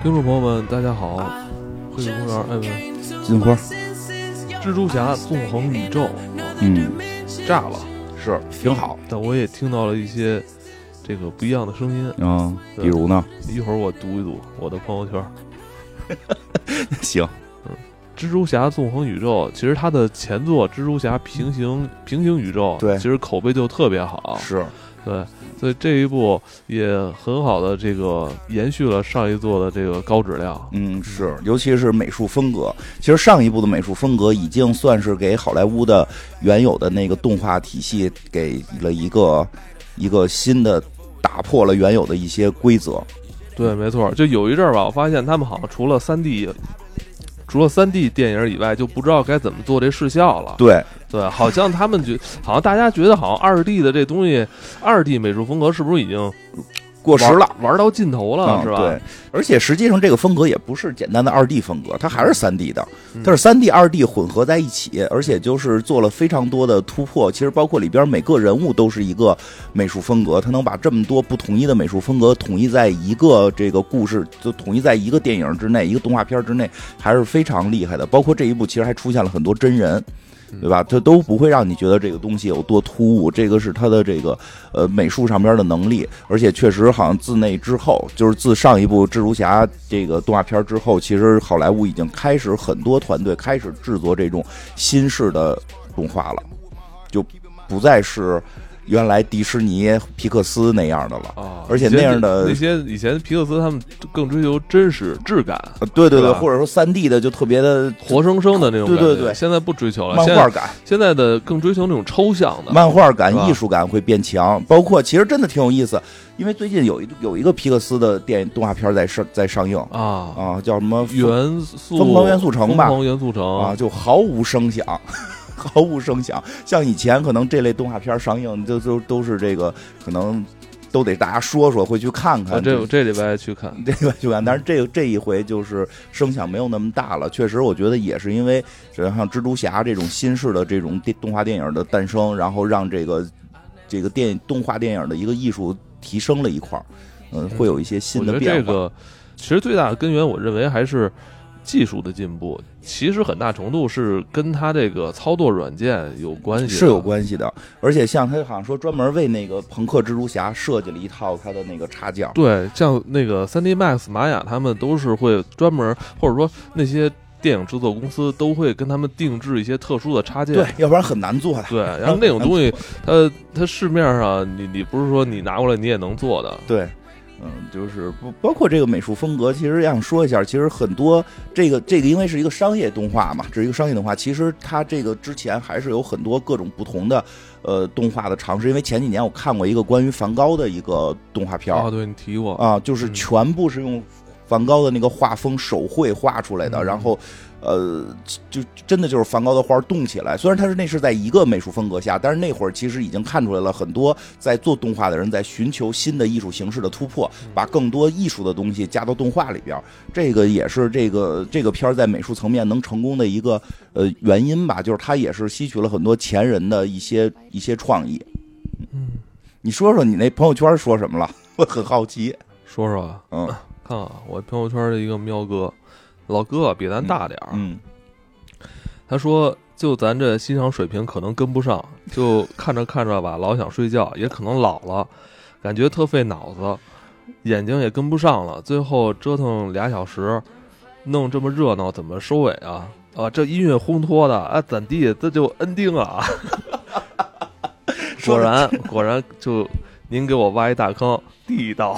听众朋友们，大家好！惠景公园，哎，不是金花，蜘蛛侠纵横宇宙嗯，炸了，是挺好但我也听到了一些这个不一样的声音。啊。比如呢？一会儿我读一读我的朋友圈。行，嗯蜘蛛侠纵横宇宙，其实它的前作《蜘蛛侠平行平行宇宙》，对其实口碑就特别好，是对，所以这一部也很好的这个延续了上一座的这个高质量。嗯是，尤其是美术风格。其实上一部的美术风格已经算是给好莱坞的原有的那个动画体系给了一个一个新的，打破了原有的一些规则。对，没错，就有一阵儿吧，我发现他们好像除了三 D，除了三 D 电影以外，就不知道该怎么做这视效了。对，对，好像他们觉，好像大家觉得，好像二 D 的这东西，二 D 美术风格是不是已经过时了。玩到尽头了，是吧？嗯对，而且实际上这个风格也不是简单的二 D 风格，它还是三 D 的嗯，它是三 D、二 D 混合在一起，而且就是做了非常多的突破。其实包括里边每个人物都是一个美术风格，它能把这么多不统一的美术风格统一在一个这个故事，就统一在一个电影之内，一个动画片之内，还是非常厉害的。包括这一部其实还出现了很多真人。对吧？它都不会让你觉得这个东西有多突兀，这个是它的这个呃美术上边的能力，而且确实好像自那之后，就是自上一部蜘蛛侠这个动画片之后，其实好莱坞已经开始很多团队开始制作这种新式的动画了，就不再是原来迪士尼、皮克斯那样的了。啊，而且那样的那些以前皮克斯他们更追求真实质感，呃对对对，或者说三 D 的就特别的活生生的那种感觉。对。对对现在不追求了，漫画感。现在的更追求那种抽象的。漫画感艺术感会变强，包括其实真的挺有意思，因为最近有一有一个皮克斯的电影动画片在上在上映。啊，啊，叫什么？元素疯狂元素城吧。疯狂元素城。啊，就毫无声响，毫无声响。像以前可能这类动画片上映，就就都是这个可能都得大家说说，会去看看。啊，这这礼拜去看。这礼拜去看，但是这个这一回就是声响没有那么大了。确实，我觉得也是因为，像蜘蛛侠这种新式的这种电动画电影的诞生，然后让这个这个电动画电影的一个艺术提升了一块儿，嗯，会有一些新的变化。这个其实最大的根源，我认为还是技术的进步。其实很大程度是跟它这个操作软件有关系，是有关系的，而且像他好像说专门为那个朋克蜘蛛侠设计了一套它的那个插件，对，像那个三 D Max、玛雅他们都是会专门，或者说那些电影制作公司都会跟他们定制一些特殊的插件。对，要不然很难做的。对，然后那种东西，它它市面上你你不是说你拿过来你也能做的。对，嗯，就是不包括这个美术风格，其实想说一下，其实很多这个这个因为是一个商业动画嘛，这是一个商业动画，其实它这个之前还是有很多各种不同的呃动画的尝试，因为前几年我看过一个关于梵高的一个动画片儿啊，对你提过，啊，就是嗯全部是用梵高的那个画风手绘画出来的，嗯然后。呃，就真的就是梵高的画动起来。虽然他是那是在一个美术风格下，但是那会儿其实已经看出来了很多在做动画的人在寻求新的艺术形式的突破，把更多艺术的东西加到动画里边。这个也是这个这个片儿在美术层面能成功的一个呃原因吧，就是他也是吸取了很多前人的一些一些创意。嗯，你说说你那朋友圈说什么了？我很好奇。说说啊，嗯看啊，我朋友圈的一个喵哥，老哥比咱大点儿，嗯他说：“就咱这欣赏水平可能跟不上，就看着看着吧，老想睡觉，也可能老了，感觉特费脑子，眼睛也跟不上了。最后折腾俩小时，弄这么热闹，怎么收尾啊？啊，这音乐烘托的啊，怎地这就恩定了啊！果然果然就您给我挖一大坑，地道。”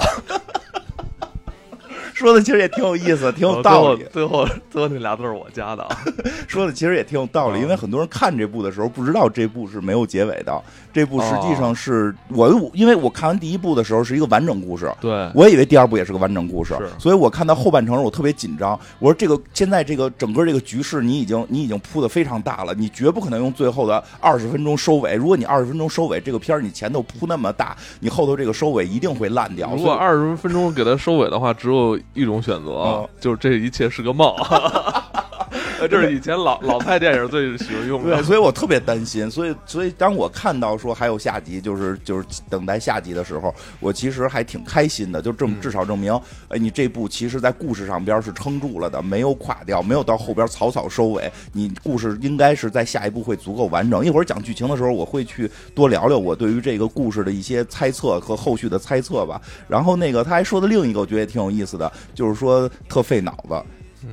说的其实也挺有意思，挺有道理。最后最后那俩字儿我加的啊。说的其实也挺有道理，啊因为很多人看这部的时候不知道这部是没有结尾的。这部实际哦上是我，因为我看完第一部的时候是一个完整故事，对，我以为第二部也是个完整故事，所以我看到后半程时我特别紧张。我说这个现在这个整个这个局势你已经你已经铺的非常大了，你绝不可能用最后的二十分钟收尾。如果你二十分钟收尾，这个片儿你前头铺那么大，你后头这个收尾一定会烂掉。如果二十分钟给它收尾的话，只有一种选择，哦就是这一切是个梦。这是以前老老派电影最喜欢用对，的。所以我特别担心。所以，所以当我看到说还有下集，就是就是等待下集的时候，我其实还挺开心的。就证嗯至少证明，哎，你这部其实在故事上边是撑住了的，没有垮掉，没有到后边草草收尾。你故事应该是在下一步会足够完整。一会儿讲剧情的时候，我会去多聊聊我对于这个故事的一些猜测和后续的猜测吧。然后那个他还说的另一个，我觉得也挺有意思的，就是说特费脑子。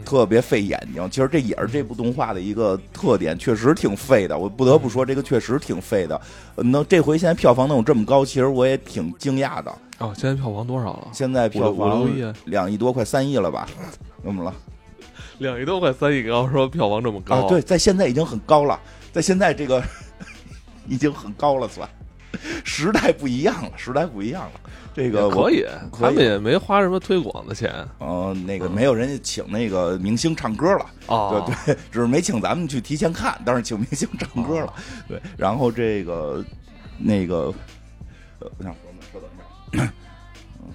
特别费眼睛，其实这也是这部动画的一个特点，确实挺费的。我不得不说，这个确实挺费的。呃能这回现在票房能有这么高，其实我也挺惊讶的。哦，现在票房多少了？现在票房亿，两亿多，快三亿了吧？怎么了？两亿多快三亿高，说票房这么高啊，对，在现在已经很高了，在现在这个 已经很高了，算时代不一样了，时代不一样了。这个可以，可以他们也没花什么推广的钱呃，那个没有人家请那个明星唱歌了，哦对对，只是没请咱们去提前看，但是请明星唱歌了，对。然后这个那个呃，我想说呢，稍等一下，嗯，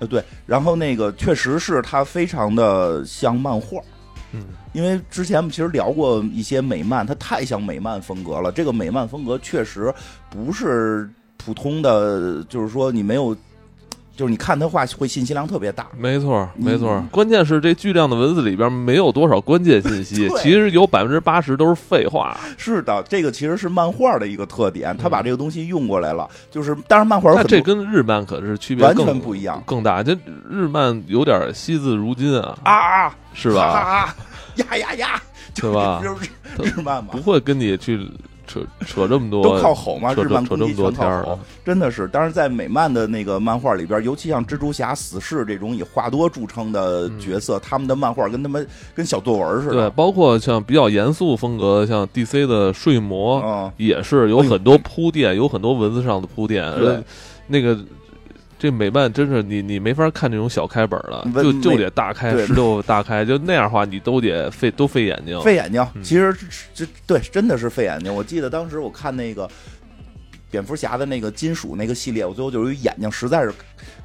呃对，然后那个确实是它非常的像漫画，嗯，因为之前我们其实聊过一些美漫，它太像美漫风格了。这个美漫风格确实不是普通的，就是说你没有，就是你看他画会信息量特别大。没错，没错嗯。关键是这巨量的文字里边没有多少关键信息，其实有百分之八十都是废话。是的，这个其实是漫画的一个特点，他把这个东西用过来了。就是当然漫画那这跟日漫可是区别完全不一样更大。这日漫有点惜字如金啊，啊啊，是吧？啊呀呀呀，对 吧日漫嘛不，会跟你去扯扯这么多，都靠吼嘛，扯日漫扯这么攻击全靠多天儿啊吼，真的是。当然，在美漫的那个漫画里边，尤其像蜘蛛侠、死侍这种以话多著称的角色，他们的漫画跟他们跟小作文似的对，包括像比较严肃风格的，像 DC 的睡魔，嗯，也是有很多铺垫，有很多文字上的铺垫。那个这美漫真是你你没法看这种小开本了，就就得大开对十六大开，就那样的话你都得费都费眼睛。费眼睛。嗯其实这对真的是费眼睛。我记得当时我看那个蝙蝠侠的那个金属那个系列，我最后就是眼睛实在是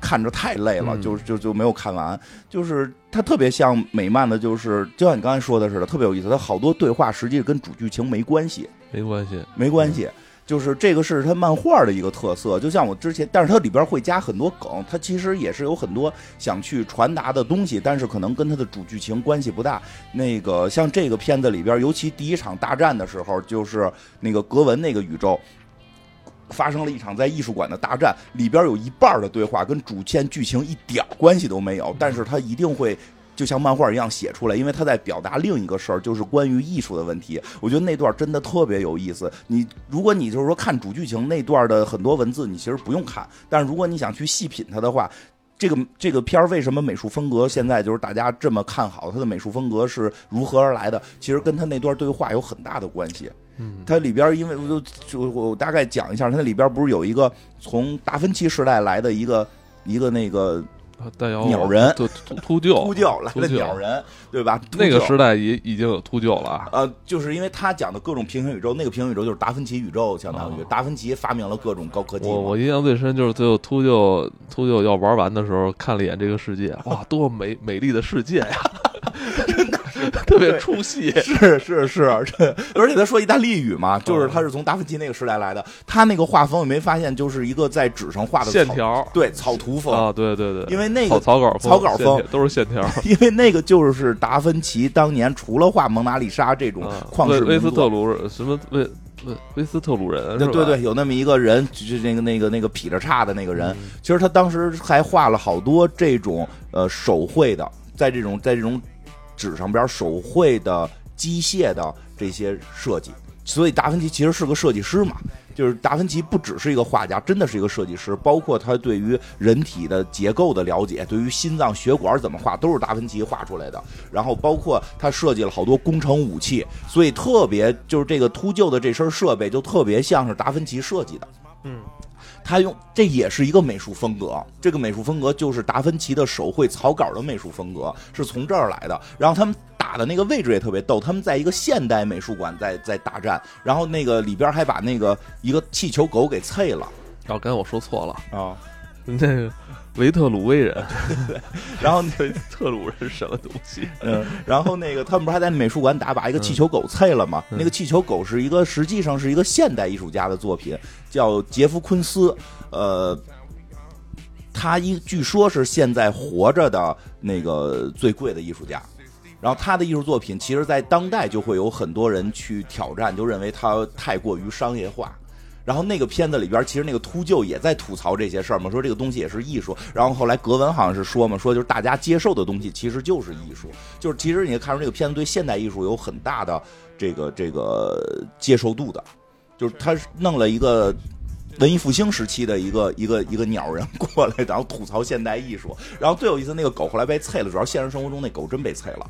看着太累了，嗯就就就没有看完。就是它特别像美漫的，就是就像你刚才说的似的，特别有意思。它好多对话实际跟主剧情没关系。没关系，没关系，就是这个是它漫画的一个特色。就像我之前，但是它里边会加很多梗，它其实也是有很多想去传达的东西，但是可能跟它的主剧情关系不大。那个像这个片子里边，尤其第一场大战的时候，就是那个格文那个宇宙。发生了一场在艺术馆的大战，里边有一半的对话跟主线剧情一点关系都没有，但是它一定会就像漫画一样写出来，因为他在表达另一个事儿，就是关于艺术的问题。我觉得那段真的特别有意思。你如果你就是说看主剧情那段的很多文字，你其实不用看，但是如果你想去细品它的话。这个这个片儿为什么美术风格现在就是大家这么看好？它的美术风格是如何而来的？其实跟他那段对话有很大的关系。嗯，它里边因为我就就我大概讲一下，它里边不是有一个从达芬奇时代来的一个一个那个带有鸟人秃秃秃鹫，秃鹫 来了鸟人，对吧？那个时代也已经有秃鹫了啊。呃，就是因为他讲的各种平行宇宙，那个平行宇宙就是达芬奇宇宙，相当于、哦达芬奇发明了各种高科技。我我印象最深就是最后秃鹫秃鹫要玩完的时候，看了一眼这个世界，哇，多么美美丽的世界呀！真 的 特别出戏。是 是是，这而且他说意大利语嘛，就是他是从达芬奇那个时代来的。他那个画风，你没发现就是一个在纸上画的，线条对草图风。啊，对对对，因为那个，草草稿草稿风都是线条。因为那个就是达芬奇当年除了画蒙娜丽莎这种啊旷世威威斯特，鲁什么威威威斯特鲁人？对对对，有那么一个人，就是那个那个那个劈着叉的那个人。嗯其实他当时还画了好多这种呃手绘的，在这种在这种纸上边手绘的机械的这些设计。所以达芬奇其实是个设计师嘛，就是达芬奇不只是一个画家，真的是一个设计师，包括他对于人体的结构的了解，对于心脏血管怎么画，都是达芬奇画出来的。然后包括他设计了好多工程武器，所以特别就是这个秃鹫的这身设备就特别像是达芬奇设计的。嗯，他用这也是一个美术风格，这个美术风格就是达芬奇的手绘草稿的美术风格，是从这儿来的。然后他们打的那个位置也特别逗，他们在一个现代美术馆在在大战，然后那个里边还把那个一个气球狗给啐了哦，刚才我说错了，啊，那个维特鲁威人，然后维 特鲁人什么东西？嗯，然后那个他们不是还在美术馆打把一个气球狗碎了吗？嗯那个气球狗是一个实际上是一个现代艺术家的作品，叫杰夫昆斯，呃。他一据说是现在活着的那个最贵的艺术家，然后他的艺术作品，其实在当代就会有很多人去挑战，就认为他太过于商业化。然后那个片子里边，其实那个秃鹫也在吐槽这些事儿嘛，说这个东西也是艺术。然后后来格文好像是说嘛，说就是大家接受的东西其实就是艺术，就是其实你看出这个片子对现代艺术有很大的这个这个接受度的，就是他弄了一个。文艺复兴时期的一个一个一个鸟人过来，然后吐槽现代艺术。然后最有意思，那个狗后来被啐了，主要现实生活中那狗真被啐了。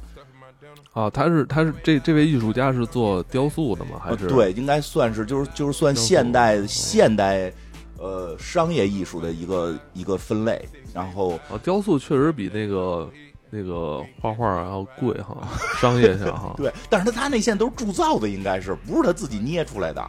啊，他是他是这这位艺术家是做雕塑的吗？还是呃对，应该算是就是就是算现代哦现代呃商业艺术的一个一个分类。然后啊，雕塑确实比那个那个画画要贵哈，商业性哈。对，但是他他那现在都是铸造的，应该是不是他自己捏出来的，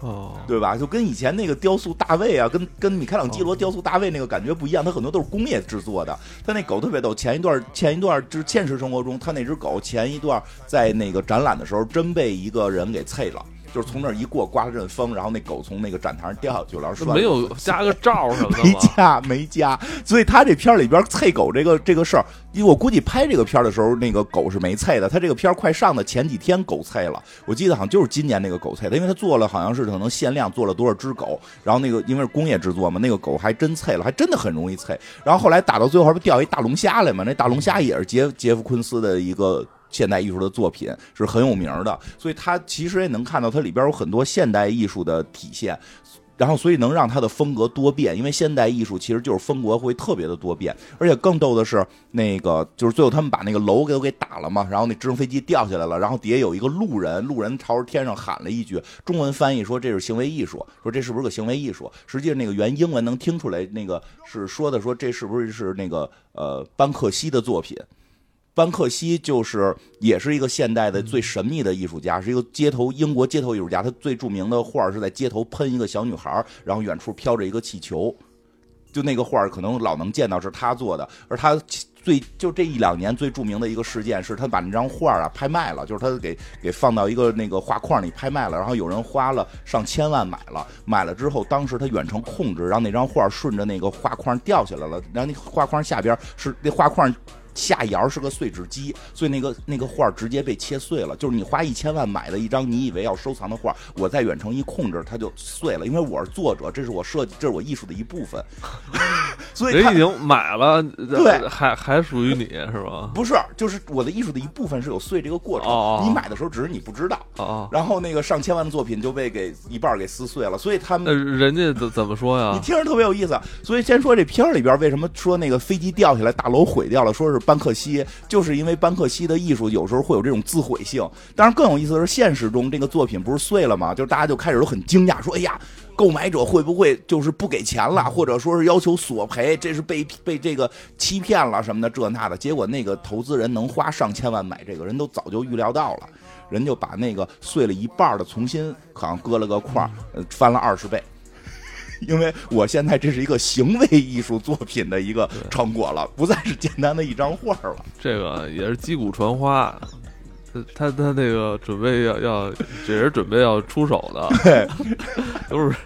哦，对吧？就跟以前那个雕塑大卫啊，跟跟米开朗基罗雕塑大卫那个感觉不一样，它很多都是工业制作的。他那狗特别逗，前一段前一段就是现实生活中，他那只狗前一段在那个展览的时候，真被一个人给啐了。就是从那儿一过，刮了阵风，然后那狗从那个展台上掉下去了，然后摔没有加个罩什么的 没吗？加没加，所以他这片儿里边啐狗这个这个事儿，因为我估计拍这个片儿的时候，那个狗是没啐的。他这个片儿快上的前几天狗啐了，我记得好像就是今年那个狗啐的，因为他做了好像是可能限量做了多少只狗，然后那个因为是工业制作嘛，那个狗还真啐了，还真的很容易啐。然后后来打到最后不掉一大龙虾来嘛，那大龙虾也是杰杰夫昆斯的一个。现代艺术的作品是很有名的，所以它其实也能看到它里边有很多现代艺术的体现。然后，所以能让它的风格多变，因为现代艺术其实就是风格会特别的多变，而且更逗的是，那个就是最后他们把那个楼给都给打了嘛，然后那直升飞机掉下来了，然后底下有一个路人，路人朝着天上喊了一句，中文翻译说这是行为艺术，说这是不是个行为艺术？实际上那个原英文能听出来，那个是说的说这是不是是那个呃班克西的作品？班克西就是也是一个现代的最神秘的艺术家，是一个街头英国街头艺术家。他最著名的画是在街头喷一个小女孩，然后远处飘着一个气球。就那个画可能老能见到是他做的，而他最就这一两年最著名的一个事件是他把那张画啊拍卖了，就是他给给放到一个那个画框里拍卖了，然后有人花了上千万买了，买了之后当时他远程控制，让那张画顺着那个画框掉下来了，然后那画框下边是那画框。下沿是个碎纸机，所以那个那个画直接被切碎了。就是你花一千万买的一张你以为要收藏的画，我在远程一控制，它就碎了。因为我是作者，这是我设计，这是我艺术的一部分。所以他人已经买了，对还还属于你是吧？不是，就是我的艺术的一部分是有碎这个过程。哦哦你买的时候只是你不知道。然后那个上千万的作品就被给一半给撕碎了，所以他那们。人家怎怎么说呀？你听着特别有意思，所以先说这片儿里边为什么说那个飞机掉下来，大楼毁掉了，说是班克西，就是因为班克西的艺术有时候会有这种自毁性。当然更有意思的是，现实中这个作品不是碎了吗？就是大家就开始都很惊讶，说：“哎呀，购买者会不会就是不给钱了，或者说是要求索赔？这是被被这个欺骗了什么的这那的。”结果那个投资人能花上千万买这个人都早就预料到了，人就把那个碎了一半的重新好像割了个框，呃，翻了二十倍。因为我现在这是一个行为艺术作品的一个成果了，不再是简单的一张画了。这个也是击鼓传花，他他他那个准备要要，这人准备要出手的，对都是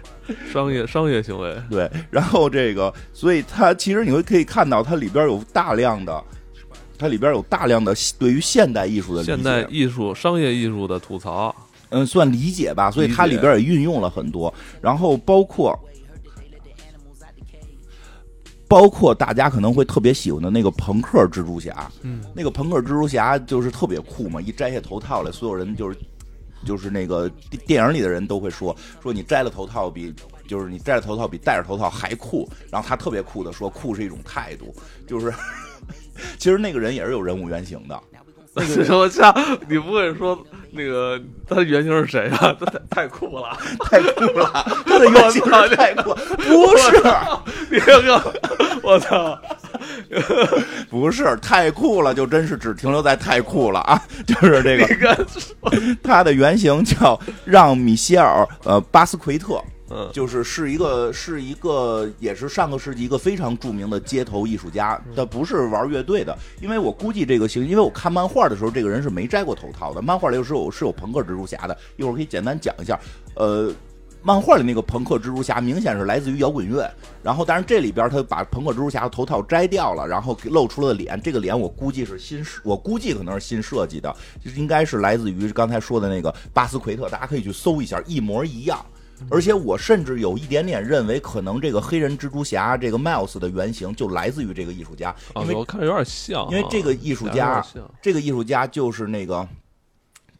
商业商业行为。对，然后这个，所以它其实你会可以看到，它里边有大量的，它里边有大量的对于现代艺术的现代艺术、商业艺术的吐槽，嗯，算理解吧，所以它里边也运用了很多，然后包括包括大家可能会特别喜欢的那个朋克蜘蛛侠，嗯，那个朋克蜘蛛侠就是特别酷嘛，一摘下头套来，所有人就是就是那个电电影里的人都会说说你摘了头套比。就是你摘了头套比戴着头套还酷，然后他特别酷的说酷是一种态度，就是 其实那个人也是有人物原型的，那个人我操！你不会说那个他的原型是谁啊？他 太太酷了！太酷了，他的原型太酷，不是你这个，我操！不是太酷了，就真是只停留在太酷了啊！就是这个，他的原型叫让米歇尔呃巴斯奎特，嗯，就是是一个是一个也是上个世纪一个非常著名的街头艺术家，他不是玩乐队的，因为我估计这个形，因为我看漫画的时候，这个人是没摘过头套的，漫画里是有是有朋克蜘蛛侠的，一会儿可以简单讲一下，呃。漫画里那个朋克蜘蛛侠明显是来自于摇滚乐，然后但是这里边他把朋克蜘蛛侠的头套摘掉了，然后露出了脸，这个脸我估计是新，我估计可能是新设计的，应该是来自于刚才说的那个巴斯奎特，大家可以去搜一下，一模一样。而且我甚至有一点点认为，可能这个黑人蜘蛛侠这个 Miles 的原型就来自于这个艺术家，因为我看着有点像，因为这个艺术家，这个艺术家就是那个。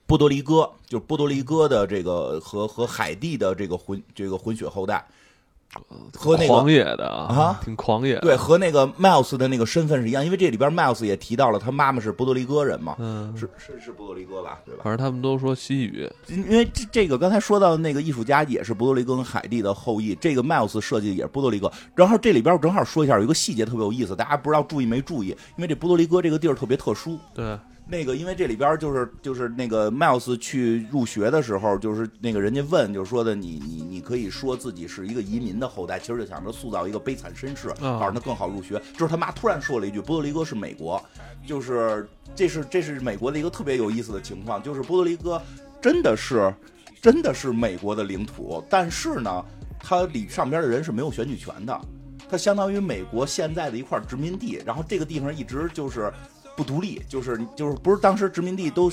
波多黎各就是波多黎各的这个和和海地的这个混这个混血后代，和那个狂野的啊，挺狂野。对，和那个 Miles 的那个身份是一样，因为这里边 Miles 也提到了他妈妈是波多黎各人嘛，嗯，是是是波多黎各吧，对吧？反正他们都说西语，因为这这个刚才说到那个艺术家也是波多黎各跟海地的后裔，这个 Miles 设计也是波多黎各。然后这里边我正好说一下，有一个细节特别有意思，大家不知道注意没注意？因为这波多黎各这个地儿特别特殊，对。那个，因为这里边就是就是那个 Miles 去入学的时候，就是那个人家问，就是说的你你你可以说自己是一个移民的后代，其实就想着塑造一个悲惨身世，好让他更好入学。就是他妈突然说了一句：“波多黎各是美国。”就是这是这是美国的一个特别有意思的情况，就是波多黎各真的是真的是美国的领土，但是呢，它里上边的人是没有选举权的，它相当于美国现在的一块殖民地，然后这个地方一直就是。不独立，就是就是不是当时殖民地都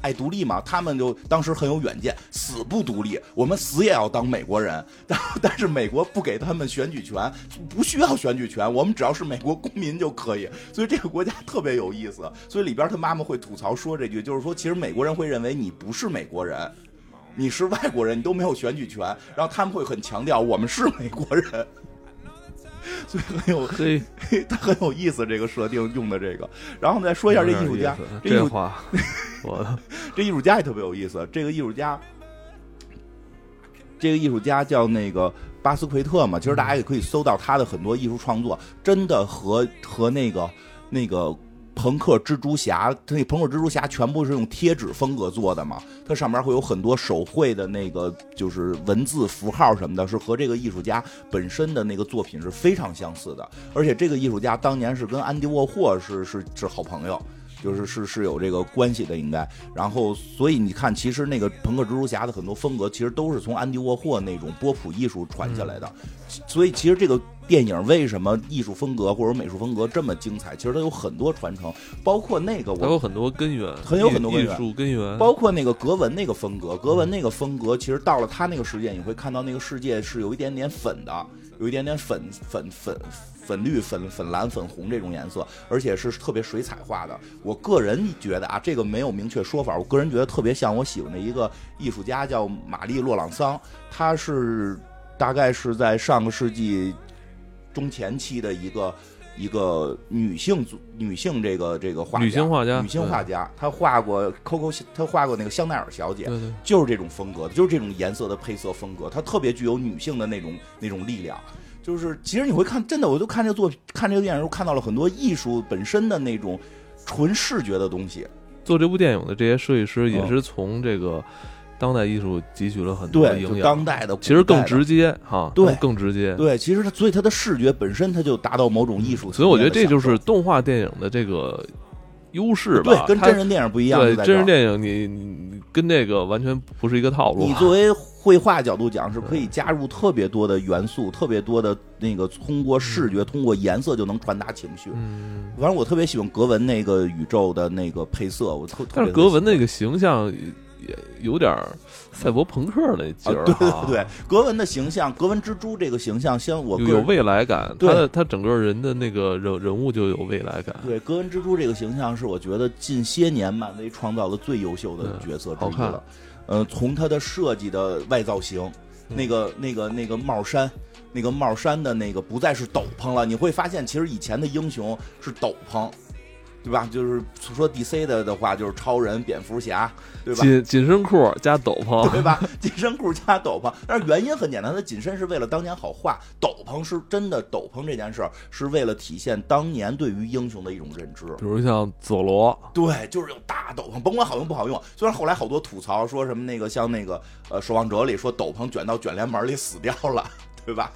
爱独立嘛？他们就当时很有远见，死不独立，我们死也要当美国人。但但是美国不给他们选举权，不需要选举权，我们只要是美国公民就可以。所以这个国家特别有意思。所以里边他妈妈会吐槽说这句，就是说其实美国人会认为你不是美国人，你是外国人，你都没有选举权。然后他们会很强调我们是美国人。所以很有嘿，他很有意思，这个设定用的这个。然后再说一下这艺术家，这话，我这艺术家也特别有意思。这个艺术家，这个艺术家叫那个巴斯奎特嘛。其实大家也可以搜到他的很多艺术创作，真的和和那个那个。朋克蜘蛛侠，它那朋克蜘蛛侠全部是用贴纸风格做的嘛？它上面会有很多手绘的那个，就是文字符号什么的，是和这个艺术家本身的那个作品是非常相似的。而且这个艺术家当年是跟安迪沃霍是是是好朋友。就是是是有这个关系的，应该。然后，所以你看，其实那个朋克蜘蛛侠的很多风格，其实都是从安迪沃霍那种波普艺术传下来的。所以，其实这个电影为什么艺术风格或者美术风格这么精彩？其实它有很多传承，包括那个，我有很多根源，很有很多艺术根源。包括那个格纹那个风格，格纹那个风格，其实到了他那个世界，你会看到那个世界是有一点点粉的，有一点点粉粉粉。粉绿、粉粉蓝、粉红这种颜色，而且是特别水彩画的。我个人觉得啊，这个没有明确说法。我个人觉得特别像我喜欢的一个艺术家，叫玛丽·洛朗桑。他是大概是在上个世纪中前期的一个一个女性女性这个这个画女性画家，女性画家。她画过 Coco，她画过那个香奈儿小姐，对对，就是这种风格，就是这种颜色的配色风格。她特别具有女性的那种那种力量。就是，其实你会看，真的，我就看这个作品，看这个电影时候，看到了很多艺术本身的那种纯视觉的东西。做这部电影的这些设计师也是从这个当代艺术汲取了很多营养。当代的，其实更直接哈，对，更直接。对，其实它，所以它的视觉本身，它就达到某种艺术。所以我觉得这就是动画电影的这个。优势吧，对，跟真人电影不一样。对，真人电影你你跟那个完全不是一个套路。你作为绘画角度讲，是可以加入特别多的元素，特别多的那个通过视觉、通过颜色就能传达情绪。嗯，反正我特别喜欢格文那个宇宙的那个配色，我特。但是格文那个形象。也有点赛博朋克那劲儿，对对对，格文的形象，格文蜘蛛这个形象，像我有未来感，他的他整个人的那个人人物就有未来感。对，格文蜘蛛这个形象是我觉得近些年漫威创造的最优秀的角色之一了。呃，从他的设计的外造型，那个那个那个帽衫，那个帽衫的那个不再是斗篷了，你会发现其实以前的英雄是斗篷。对吧？就是说 DC 的的话，就是超人、蝙蝠侠，对吧？紧紧身裤加斗篷，对吧？紧身裤加斗篷，但是原因很简单，它紧身是为了当年好画，斗篷是真的，斗篷这件事儿是为了体现当年对于英雄的一种认知。比如像佐罗，对，就是有大斗篷，甭管好用不好用。虽然后来好多吐槽说什么那个像那个呃《守望者》里说斗篷卷到卷帘门里死掉了，对吧？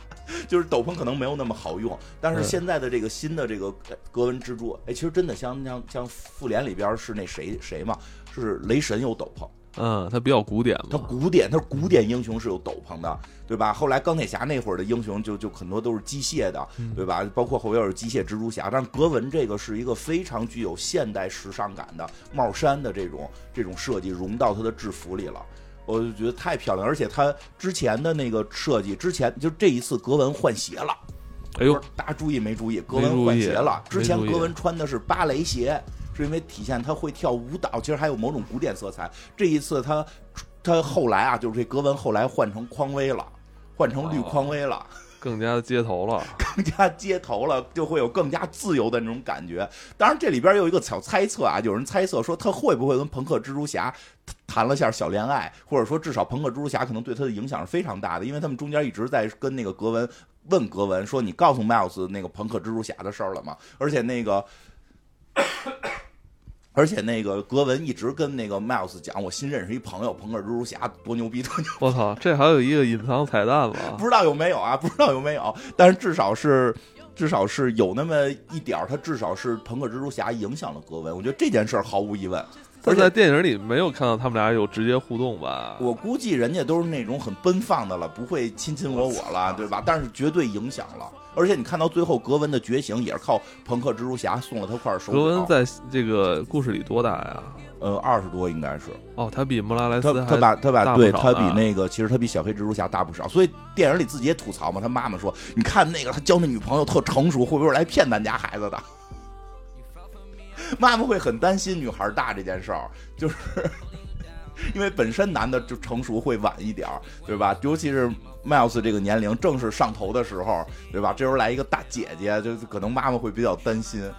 就是斗篷可能没有那么好用，但是现在的这个新的这个格纹蜘蛛，哎，其实真的像像像复联里边是那谁谁嘛，是雷神有斗篷，嗯，他比较古典嘛，他古典，他古典英雄是有斗篷的，对吧？后来钢铁侠那会儿的英雄就就很多都是机械的，对吧？包括后边有机械蜘蛛侠，但是格纹这个是一个非常具有现代时尚感的帽衫的这种这种设计融到他的制服里了。我就觉得太漂亮，而且他之前的那个设计，之前就这一次格纹换鞋了。哎呦，大家注意没注意？格纹换鞋了。之前格纹穿的是芭蕾鞋，是因为体现他会跳舞蹈，其实还有某种古典色彩。这一次他他后来啊，就是这格纹后来换成匡威了，换成绿匡威了。更加街头了，更加街头了，就会有更加自由的那种感觉。当然，这里边有一个小猜测啊，有人猜测说他会不会跟朋克蜘蛛侠谈了下小恋爱，或者说至少朋克蜘蛛侠可能对他的影响是非常大的，因为他们中间一直在跟那个格文问格文说：“你告诉 Miles 那个朋克蜘蛛侠的事儿了吗？”而且那个。而且那个格文一直跟那个 Miles 讲，我新认识一朋友，朋克蜘蛛侠多牛逼，多牛！我操，这还有一个隐藏彩蛋吧，不知道有没有啊？不知道有没有？但是至少是，至少是有那么一点儿，他至少是朋克蜘蛛侠影响了格文。我觉得这件事儿毫无疑问。而在电影里没有看到他们俩有直接互动吧？我估计人家都是那种很奔放的了，不会亲亲我我了，对吧？但是绝对影响了。而且你看到最后，格温的觉醒也是靠朋克蜘蛛侠送了他块手。格温在这个故事里多大呀？呃，二十多应该是。哦，他比莫拉莱斯他他把他把对他比那个其实他比小黑蜘蛛侠大不少。所以电影里自己也吐槽嘛，他妈妈说：“你看那个他交那女朋友特成熟，会不会来骗咱家孩子的？”妈妈会很担心女孩大这件事儿，就是。因为本身男的就成熟会晚一点儿，对吧？尤其是 Miles 这个年龄正是上头的时候，对吧？这时候来一个大姐姐，就可能妈妈会比较担心。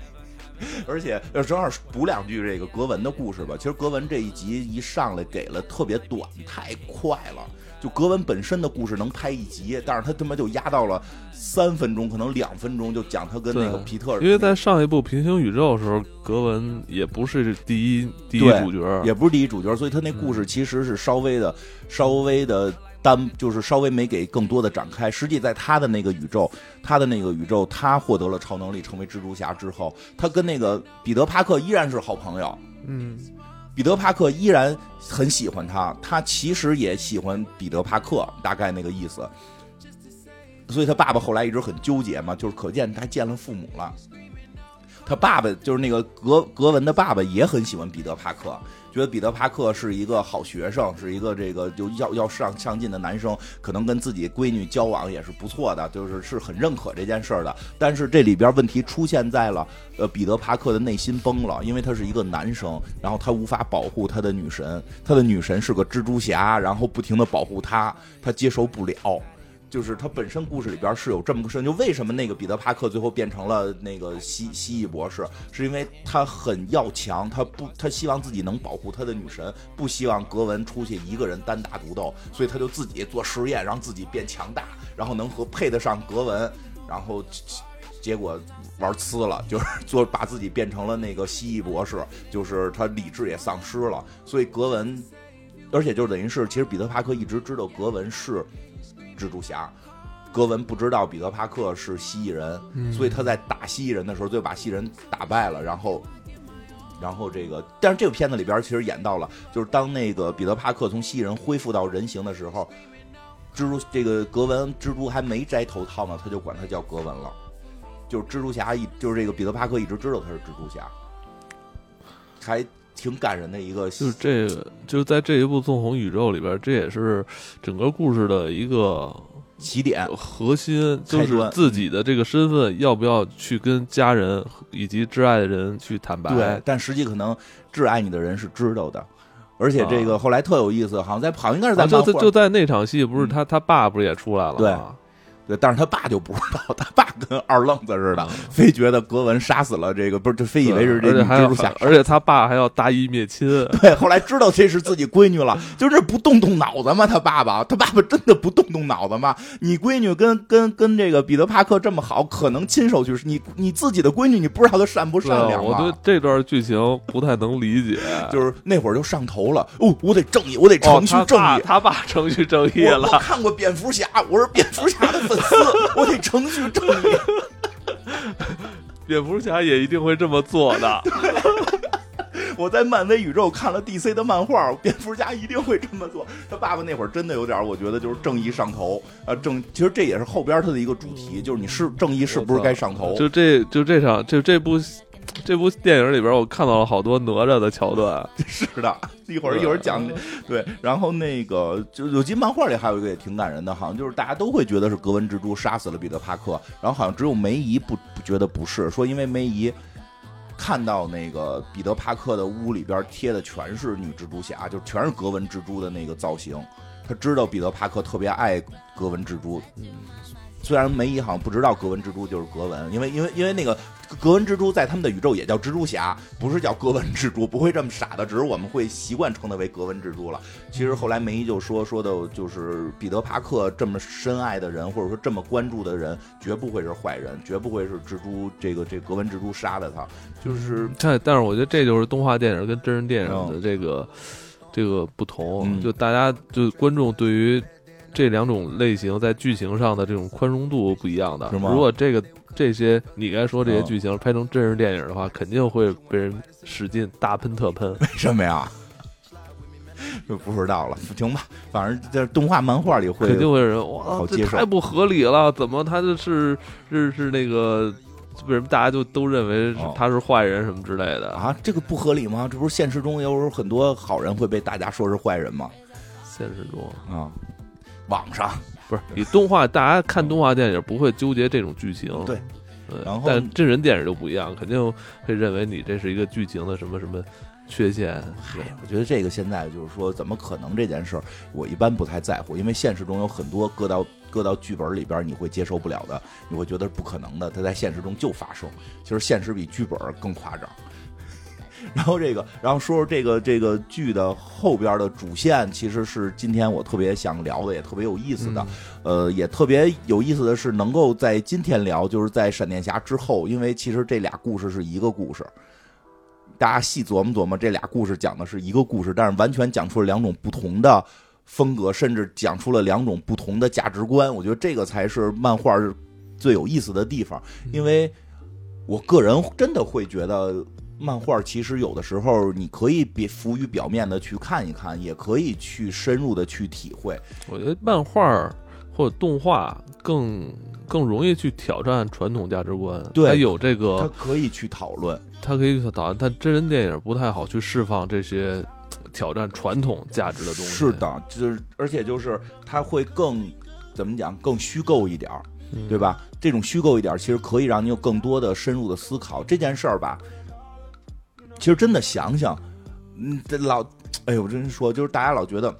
而且正好补两句这个格文的故事吧。其实格文这一集一上来给了特别短，太快了。就格文本身的故事能拍一集，但是他他妈就压到了三分钟，可能两分钟就讲他跟那个皮特。因为在上一部平行宇宙的时候，格文也不是第一第一主角，也不是第一主角，所以他那故事其实是稍微的稍微的单，就是稍微没给更多的展开。实际在他的那个宇宙，他的那个宇宙，他获得了超能力，成为蜘蛛侠之后，他跟那个彼得帕克依然是好朋友。嗯。彼得·帕克依然很喜欢他，他其实也喜欢彼得·帕克，大概那个意思。所以他爸爸后来一直很纠结嘛，就是可见他见了父母了。他爸爸就是那个格格文的爸爸，也很喜欢彼得·帕克。觉得彼得·帕克是一个好学生，是一个这个就要要上上进的男生，可能跟自己闺女交往也是不错的，就是是很认可这件事的。但是这里边问题出现在了，呃，彼得·帕克的内心崩了，因为他是一个男生，然后他无法保护他的女神，他的女神是个蜘蛛侠，然后不停的保护他，他接受不了。就是他本身故事里边是有这么个事，就为什么那个彼得帕克最后变成了那个蜥蜥蜴博士，是因为他很要强，他不他希望自己能保护他的女神，不希望格文出去一个人单打独斗，所以他就自己做实验，让自己变强大，然后能和配得上格文，然后结果玩呲了，就是做把自己变成了那个蜥蜴博士，就是他理智也丧失了，所以格文，而且就等于是其实彼得帕克一直知道格文是。蜘蛛侠，格文不知道彼得帕克是蜥蜴人，所以他在打蜥蜴人的时候就把蜥蜴人打败了。然后，然后这个，但是这个片子里边其实演到了，就是当那个彼得帕克从蜥蜴人恢复到人形的时候，蜘蛛这个格文蜘蛛还没摘头套呢，他就管他叫格文了。就是蜘蛛侠一就是这个彼得帕克一直知道他是蜘蛛侠，还。挺感人的一个，就是这个，就是在这一部纵横宇宙里边，这也是整个故事的一个起点核心，就是自己的这个身份要不要去跟家人以及挚爱的人去坦白。对，但实际可能挚爱你的人是知道的，而且这个后来特有意思，好像在好像应该是在就就在那场戏，不是他他爸不是也出来了对，对，但是他爸就不知道，他爸跟二愣子似的，非觉得格文杀死了这个，不是，就非以为是这个蜘蛛侠，而且他爸还要大义灭亲。对，后来知道这是自己闺女了，就是不动动脑子吗？他爸爸，他爸爸真的不动动脑子吗？你闺女跟跟跟这个彼得帕克这么好，可能亲手去，你你自己的闺女，你不知道她善不善良吗？我对这段剧情不太能理解，就是那会儿就上头了，哦，我得正义，我得程序正义，他爸程序正义了。我看过蝙蝠侠，我是蝙蝠侠的粉丝，我得。程序正义，蝙蝠侠也一定会这么做的。我在漫威宇宙看了 DC 的漫画，蝙蝠侠一定会这么做。他爸爸那会儿真的有点，我觉得就是正义上头啊。正其实这也是后边他的一个主题，就是你是正义是不是该上头？就这就这场就这部。这部电影里边，我看到了好多哪吒的桥段。是的，一会儿一会儿讲。对，然后那个就有集漫画里还有一个也挺感人的，好像就是大家都会觉得是格温蜘蛛杀死了彼得帕克，然后好像只有梅姨不不觉得不是，说因为梅姨看到那个彼得帕克的屋里边贴的全是女蜘蛛侠，就全是格温蜘蛛的那个造型，他知道彼得帕克特别爱格温蜘蛛。嗯。虽然梅姨好像不知道格纹蜘蛛就是格文，因为因为因为那个格温蜘蛛在他们的宇宙也叫蜘蛛侠，不是叫格温蜘蛛，不会这么傻的，只是我们会习惯称它为格温蜘蛛了。其实后来梅姨就说说的就是彼得帕克这么深爱的人，或者说这么关注的人，绝不会是坏人，绝不会是蜘蛛这个这格温蜘蛛杀的他。就是但但是我觉得这就是动画电影跟真人电影的这个这个不同，就大家就观众对于。这两种类型在剧情上的这种宽容度不一样的，是吗？如果这个这些你该说这些剧情拍成真人电影的话，肯定会被人使劲大喷特喷。为什么呀？就不知道了，行吧。反正在动画漫画里会肯定会有人哇，这太不合理了！怎么他就是是是那个为什么大家就都认为他是坏人什么之类的啊？这个不合理吗？这不是现实中有很多好人会被大家说是坏人吗？现实中啊。网上不是你动画，大家看动画电影不会纠结这种剧情，对，然后但真人电影就不一样，肯定会认为你这是一个剧情的什么什么缺陷。对，我觉得这个现在就是说，怎么可能这件事儿，我一般不太在乎，因为现实中有很多搁到搁到剧本里边你会接受不了的，你会觉得是不可能的，它在现实中就发生。其实现实比剧本更夸张。然后这个，然后说说这个这个剧的后边的主线，其实是今天我特别想聊的，也特别有意思的。呃，也特别有意思的是，能够在今天聊，就是在闪电侠之后，因为其实这俩故事是一个故事。大家细琢磨琢磨，这俩故事讲的是一个故事，但是完全讲出了两种不同的风格，甚至讲出了两种不同的价值观。我觉得这个才是漫画最有意思的地方，因为我个人真的会觉得。漫画其实有的时候你可以别浮于表面的去看一看，也可以去深入的去体会。我觉得漫画或者动画更更容易去挑战传统价值观，对它有这个，它可以去讨论，它可以去讨论。但真人电影不太好去释放这些挑战传统价值的东西。是的，就是而且就是它会更怎么讲，更虚构一点儿，对吧？这种虚构一点，其实可以让你有更多的深入的思考这件事儿吧。其实真的想想，嗯，这老，哎呦，我真说，就是大家老觉得，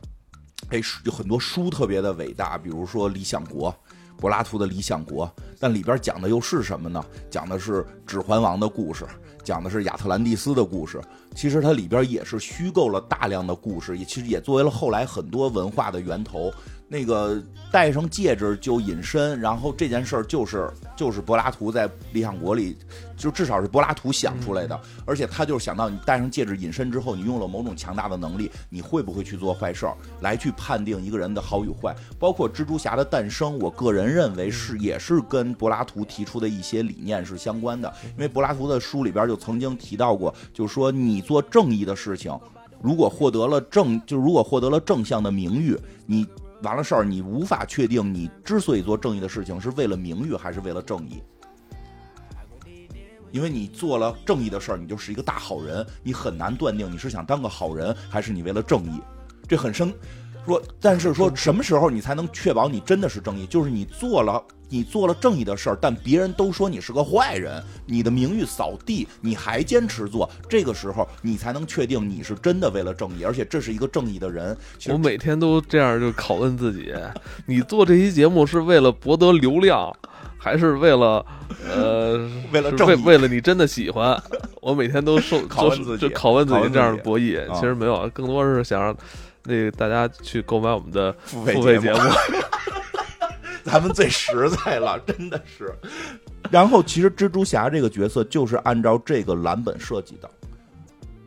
哎，有很多书特别的伟大，比如说《理想国》，柏拉图的《理想国》，但里边讲的又是什么呢？讲的是《指环王》的故事，讲的是亚特兰蒂斯的故事。其实它里边也是虚构了大量的故事，也其实也作为了后来很多文化的源头。那个戴上戒指就隐身，然后这件事儿就是就是柏拉图在《理想国》里，就至少是柏拉图想出来的。而且他就是想到你戴上戒指隐身之后，你用了某种强大的能力，你会不会去做坏事儿，来去判定一个人的好与坏。包括蜘蛛侠的诞生，我个人认为是也是跟柏拉图提出的一些理念是相关的。因为柏拉图的书里边就曾经提到过，就是说你做正义的事情，如果获得了正，就如果获得了正向的名誉，你。完了事儿，你无法确定你之所以做正义的事情是为了名誉还是为了正义，因为你做了正义的事儿，你就是一个大好人，你很难断定你是想当个好人还是你为了正义，这很深。说，但是说什么时候你才能确保你真的是正义？就是你做了你做了正义的事儿，但别人都说你是个坏人，你的名誉扫地，你还坚持做，这个时候你才能确定你是真的为了正义，而且这是一个正义的人。我每天都这样就拷问自己：你做这期节目是为了博得流量，还是为了呃 为了正义为为了你真的喜欢？我每天都受 拷问自己就拷问自己己这样的博弈，啊其实没有，更多是想让那个大家去购买我们的付费节目目。咱们最实在了，真的是。然后，其实蜘蛛侠这个角色就是按照这个蓝本设计的。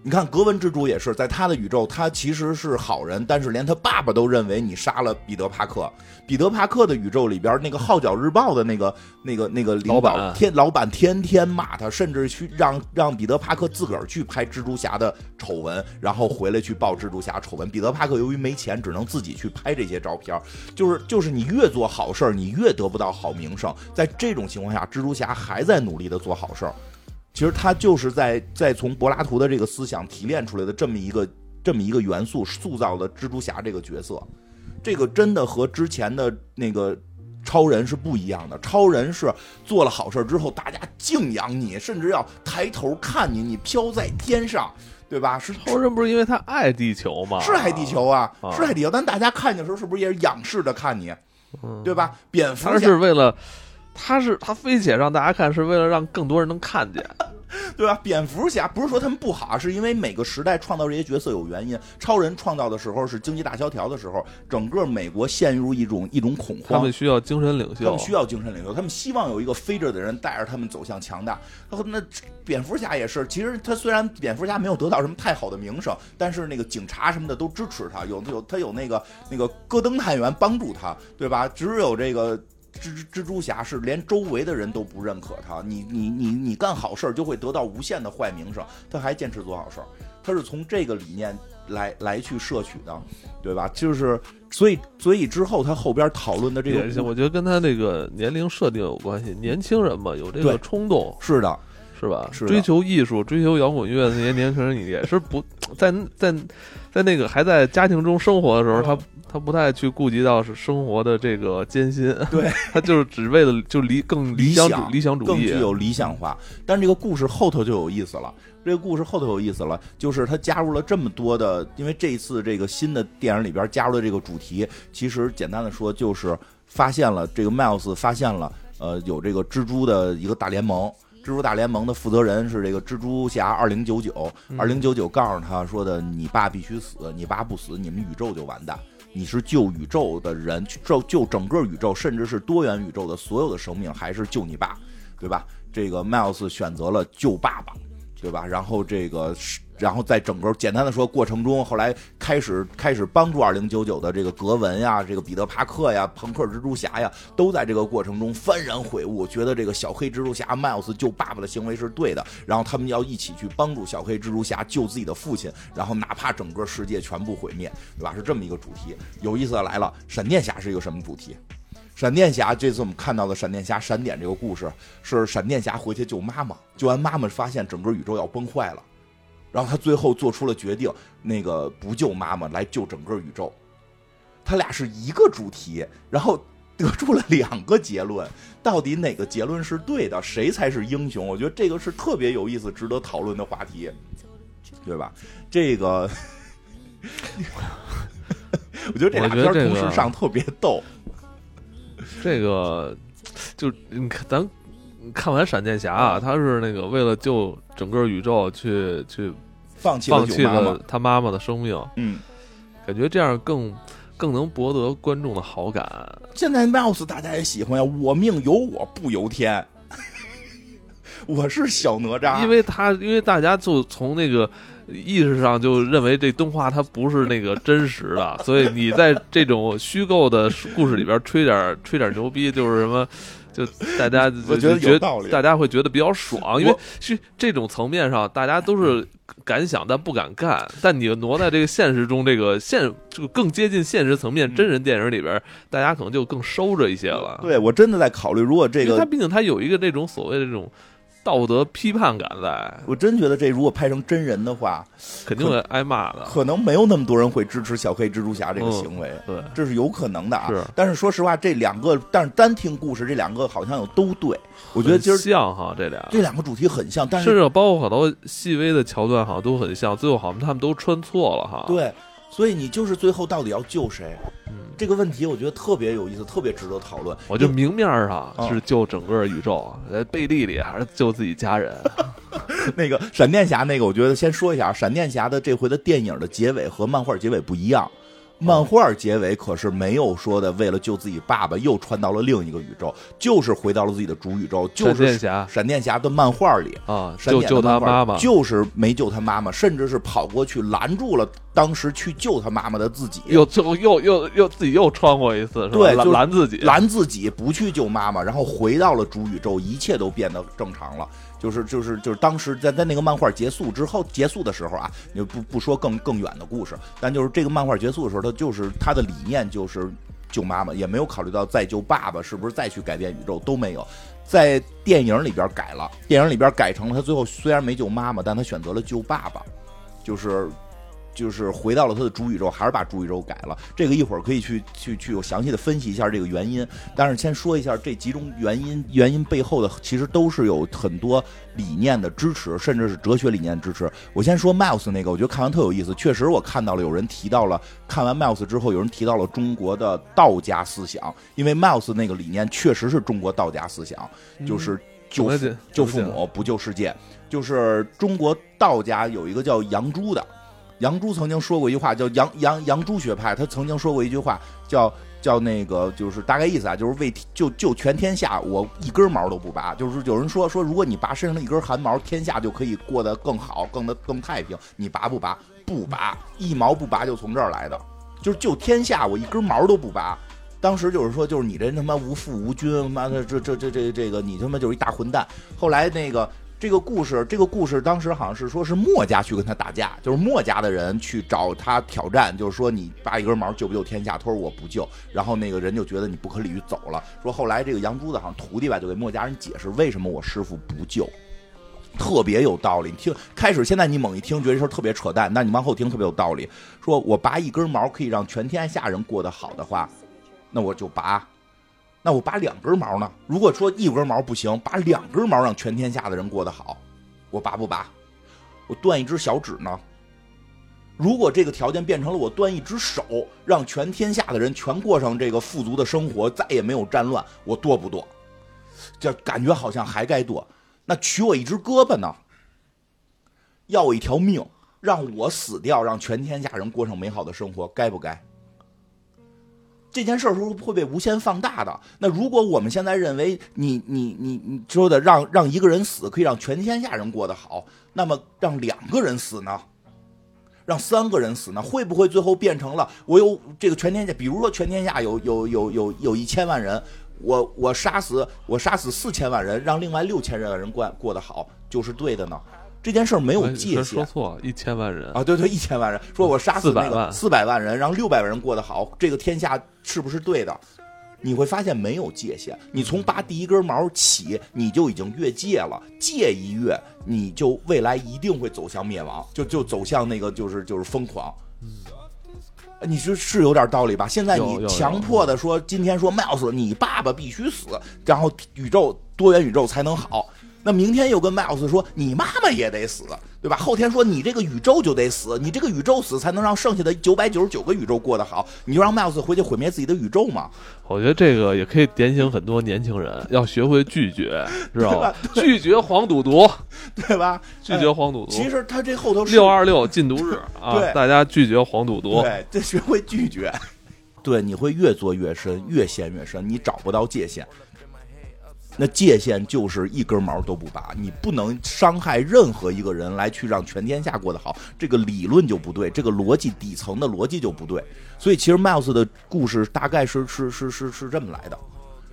你看，格文蜘蛛也是在他的宇宙，他其实是好人，但是连他爸爸都认为你杀了彼得·帕克。彼得·帕克的宇宙里边，那个《号角日报》的那个、那个、那个领导老板天老板天天骂他，甚至去让让彼得·帕克自个儿去拍蜘蛛侠的丑闻，然后回来去报蜘蛛侠丑闻。彼得·帕克由于没钱，只能自己去拍这些照片。就是就是你越做好事儿，你越得不到好名声。在这种情况下，蜘蛛侠还在努力的做好事儿。其实他就是在在从柏拉图的这个思想提炼出来的这么一个这么一个元素，塑造的蜘蛛侠这个角色。这个真的和之前的那个超人是不一样的。超人是做了好事之后，大家敬仰你，甚至要抬头看你，你飘在天上，对吧？是超人不是因为他爱地球吗？是爱地球啊，啊是爱地球，但大家看见的时候是不是也是仰视着看你，嗯对吧？蝙蝠他侠是为了，他是他飞起来让大家看，是为了让更多人能看见。对吧？蝙蝠侠不是说他们不好，是因为每个时代创造这些角色有原因。超人创造的时候是经济大萧条的时候，整个美国陷入一种一种恐慌他们。需要精神领袖他们，需要精神领袖，他们希望有一个飞着的人带着他们走向强大。那蝙蝠侠也是，其实他虽然蝙蝠侠没有得到什么太好的名声，但是那个警察什么的都支持他，有有他有那个那个戈登探员帮助他，对吧？只有这个。蜘蜘蛛侠是连周围的人都不认可他，你你你你干好事儿就会得到无限的坏名声，他还坚持做好事儿，他是从这个理念来来去摄取的，对吧？就是所以所以之后他后边讨论的这个我觉得跟他这个年龄设定有关系。年轻人嘛，有这个冲动，是的，是吧？是追求艺术、追求摇滚乐的那些年轻人，也是不在在在那个还在家庭中生活的时候，他他不太去顾及到是生活的这个艰辛，对 他就是只为了就理更理想主理想主义更具，有理想化。但这个故事后头就有意思了。这个故事后头有意思了，就是他加入了这么多的，因为这一次这个新的电影里边加入的这个主题，其实简单的说就是发现了这个 Miles 发现了，呃，有这个蜘蛛的一个大联盟。蜘蛛大联盟的负责人是这个蜘蛛侠二零九九，二零九九告诉他说的：“你爸必须死，你爸不死，你们宇宙就完蛋。你是救宇宙的人，救救整个宇宙，甚至是多元宇宙的所有的生命，还是救你爸，对吧？”这个 Miles 选择了救爸爸，对吧？然后这个是，然后在整个简单的说过程中，后来开始开始帮助二零九九的这个格文呀，这个彼得帕克呀，朋克蜘蛛侠呀，都在这个过程中幡然悔悟，觉得这个小黑蜘蛛侠 Miles 救爸爸的行为是对的，然后他们要一起去帮助小黑蜘蛛侠救自己的父亲，然后哪怕整个世界全部毁灭，对吧？是这么一个主题。有意思的来了，闪电侠是一个什么主题？闪电侠这次我们看到的闪电侠闪点这个故事，是闪电侠回去救妈妈，救完妈妈发现整个宇宙要崩坏了，然后他最后做出了决定，那个不救妈妈来救整个宇宙。他俩是一个主题，然后得出了两个结论，到底哪个结论是对的，谁才是英雄？我觉得这个是特别有意思、值得讨论的话题，对吧？这个，我觉得这俩片同时上特别逗。这个就你看咱。看完闪电侠啊，他是那个为了救整个宇宙去去放弃了放弃了，他妈妈的生命，嗯。感觉这样更更能博得观众的好感。现在 Mouse 大家也喜欢呀，我命由我不由天，我是小哪吒，因为他因为大家就从那个意识上就认为这动画它不是那个真实的，所以你在这种虚构的故事里边吹点吹点牛逼，就是什么。就大家 我觉得就有道理大家会觉得比较爽，因为是这种层面上，大家都是敢想但不敢干。但你挪在这个现实中，这个现就更接近现实层面，嗯真人电影里边，大家可能就更收着一些了。对我真的在考虑，如果这个因为他毕竟他有一个这种所谓的这种道德批判感在，我真觉得这如果拍成真人的话，肯定会挨骂的。可能没有那么多人会支持小黑蜘蛛侠这个行为，对，这是有可能的啊。是，但是说实话，这两个，但是单听故事，这两个好像又都对。我觉得今儿像哈，这俩这两个主题很像，但是甚至包括好多细微的桥段，好像都很像。最后好像他们都穿错了哈。对，所以你就是最后到底要救谁？这个问题我觉得特别有意思，特别值得讨论。我就明面上是救整个宇宙，在背地里还是救自己家人。那个闪电侠，那个我觉得先说一下，闪电侠的这回的电影的结尾和漫画结尾不一样。漫画结尾可是没有说的，为了救自己爸爸又穿到了另一个宇宙，就是回到了自己的主宇宙。闪电侠，闪电侠的漫画里啊，就救他妈妈，就是没救他妈妈，甚至是跑过去拦住了当时去救他妈妈的自己，又最后又又又自己又穿过一次，对，拦自己，拦自己不去救妈妈，然后回到了主宇宙，一切都变得正常了。就是就是就是当时在在那个漫画结束之后结束的时候啊，你不不说更更远的故事，但就是这个漫画结束的时候，他就是他的理念就是救妈妈，也没有考虑到再救爸爸是不是再去改变宇宙都没有，在电影里边改了，电影里边改成了他最后虽然没救妈妈，但他选择了救爸爸，就是。就是回到了他的主宇宙，还是把主宇宙改了。这个一会儿可以去去去有详细的分析一下这个原因。但是先说一下这几种原因，原因背后的其实都是有很多理念的支持，甚至是哲学理念支持。我先说 Miles 那个，我觉得看完特有意思。确实，我看到了有人提到了，看完 Miles 之后，有人提到了中国的道家思想，因为 Miles 那个理念确实是中国道家思想，就是救救父母不救世界。就是中国道家有一个叫杨朱的。杨朱曾经说过一句话，叫杨杨杨朱学派。他曾经说过一句话，叫叫那个，就是大概意思啊，就是为救救全天下，我一根毛都不拔。就是有人说说，如果你拔身上的一根汗毛，天下就可以过得更好，更的更太平。你拔不拔？不拔，一毛不拔，就从这儿来的，就是救天下，我一根毛都不拔。当时就是说，就是你这他妈无父无君，妈的这这这这这个，你他妈就是一大混蛋。后来那个。这个故事，这个故事当时好像是说是墨家去跟他打架，就是墨家的人去找他挑战，就是说你拔一根毛救不救天下？他说我不救。然后那个人就觉得你不可理喻，走了。说后来这个杨朱子好像徒弟吧，就给墨家人解释为什么我师傅不救，特别有道理。你听开始现在你猛一听觉得这事儿特别扯淡，但你往后听特别有道理。说我拔一根毛可以让全天下人过得好的话，那我就拔。那我拔两根毛呢？如果说一根毛不行，拔两根毛让全天下的人过得好，我拔不拔？我断一只小指呢？如果这个条件变成了我断一只手，让全天下的人全过上这个富足的生活，再也没有战乱，我剁不剁？这感觉好像还该剁。那取我一只胳膊呢？要我一条命，让我死掉，让全天下人过上美好的生活，该不该？这件事儿是会被无限放大的。那如果我们现在认为你你你你说的让让一个人死可以让全天下人过得好，那么让两个人死呢？让三个人死呢？会不会最后变成了我有这个全天下？比如说全天下有有有有有一千万人，我我杀死我杀死四千万人，让另外六千万人过过得好，就是对的呢？这件事儿没有界限，说错一千万人啊，对对，一千万人，说我杀死那个四百万人，让六百万人过得好，这个天下是不是对的？你会发现没有界限，你从拔第一根毛起，你就已经越界了，界一越，你就未来一定会走向灭亡，就就走向那个就是就是疯狂。你说是有点道理吧？现在你强迫的说，今天说 Miles，你爸爸必须死，然后宇宙多元宇宙才能好。那明天又跟 Miles 说你妈妈也得死，对吧？后天说你这个宇宙就得死，你这个宇宙死才能让剩下的九百九十九个宇宙过得好。你就让 Miles 回去毁灭自己的宇宙嘛？我觉得这个也可以点醒很多年轻人，要学会拒绝，知道吧？拒绝黄赌毒，对吧？拒绝黄赌毒。其实他这后头六二六禁毒日 啊，大家拒绝黄赌毒，对，这学会拒绝，对，你会越做越深，越陷越深，你找不到界限。那界限就是一根毛都不拔，你不能伤害任何一个人来去让全天下过得好，这个理论就不对，这个逻辑底层的逻辑就不对。所以其实 Miles 的故事大概是是是是是这么来的，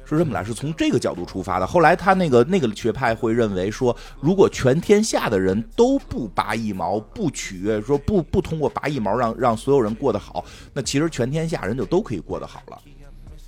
是这么来，是从这个角度出发的。后来他那个那个学派会认为说，如果全天下的人都不拔一毛，不取悦，说不不通过拔一毛让让所有人过得好，那其实全天下人就都可以过得好了。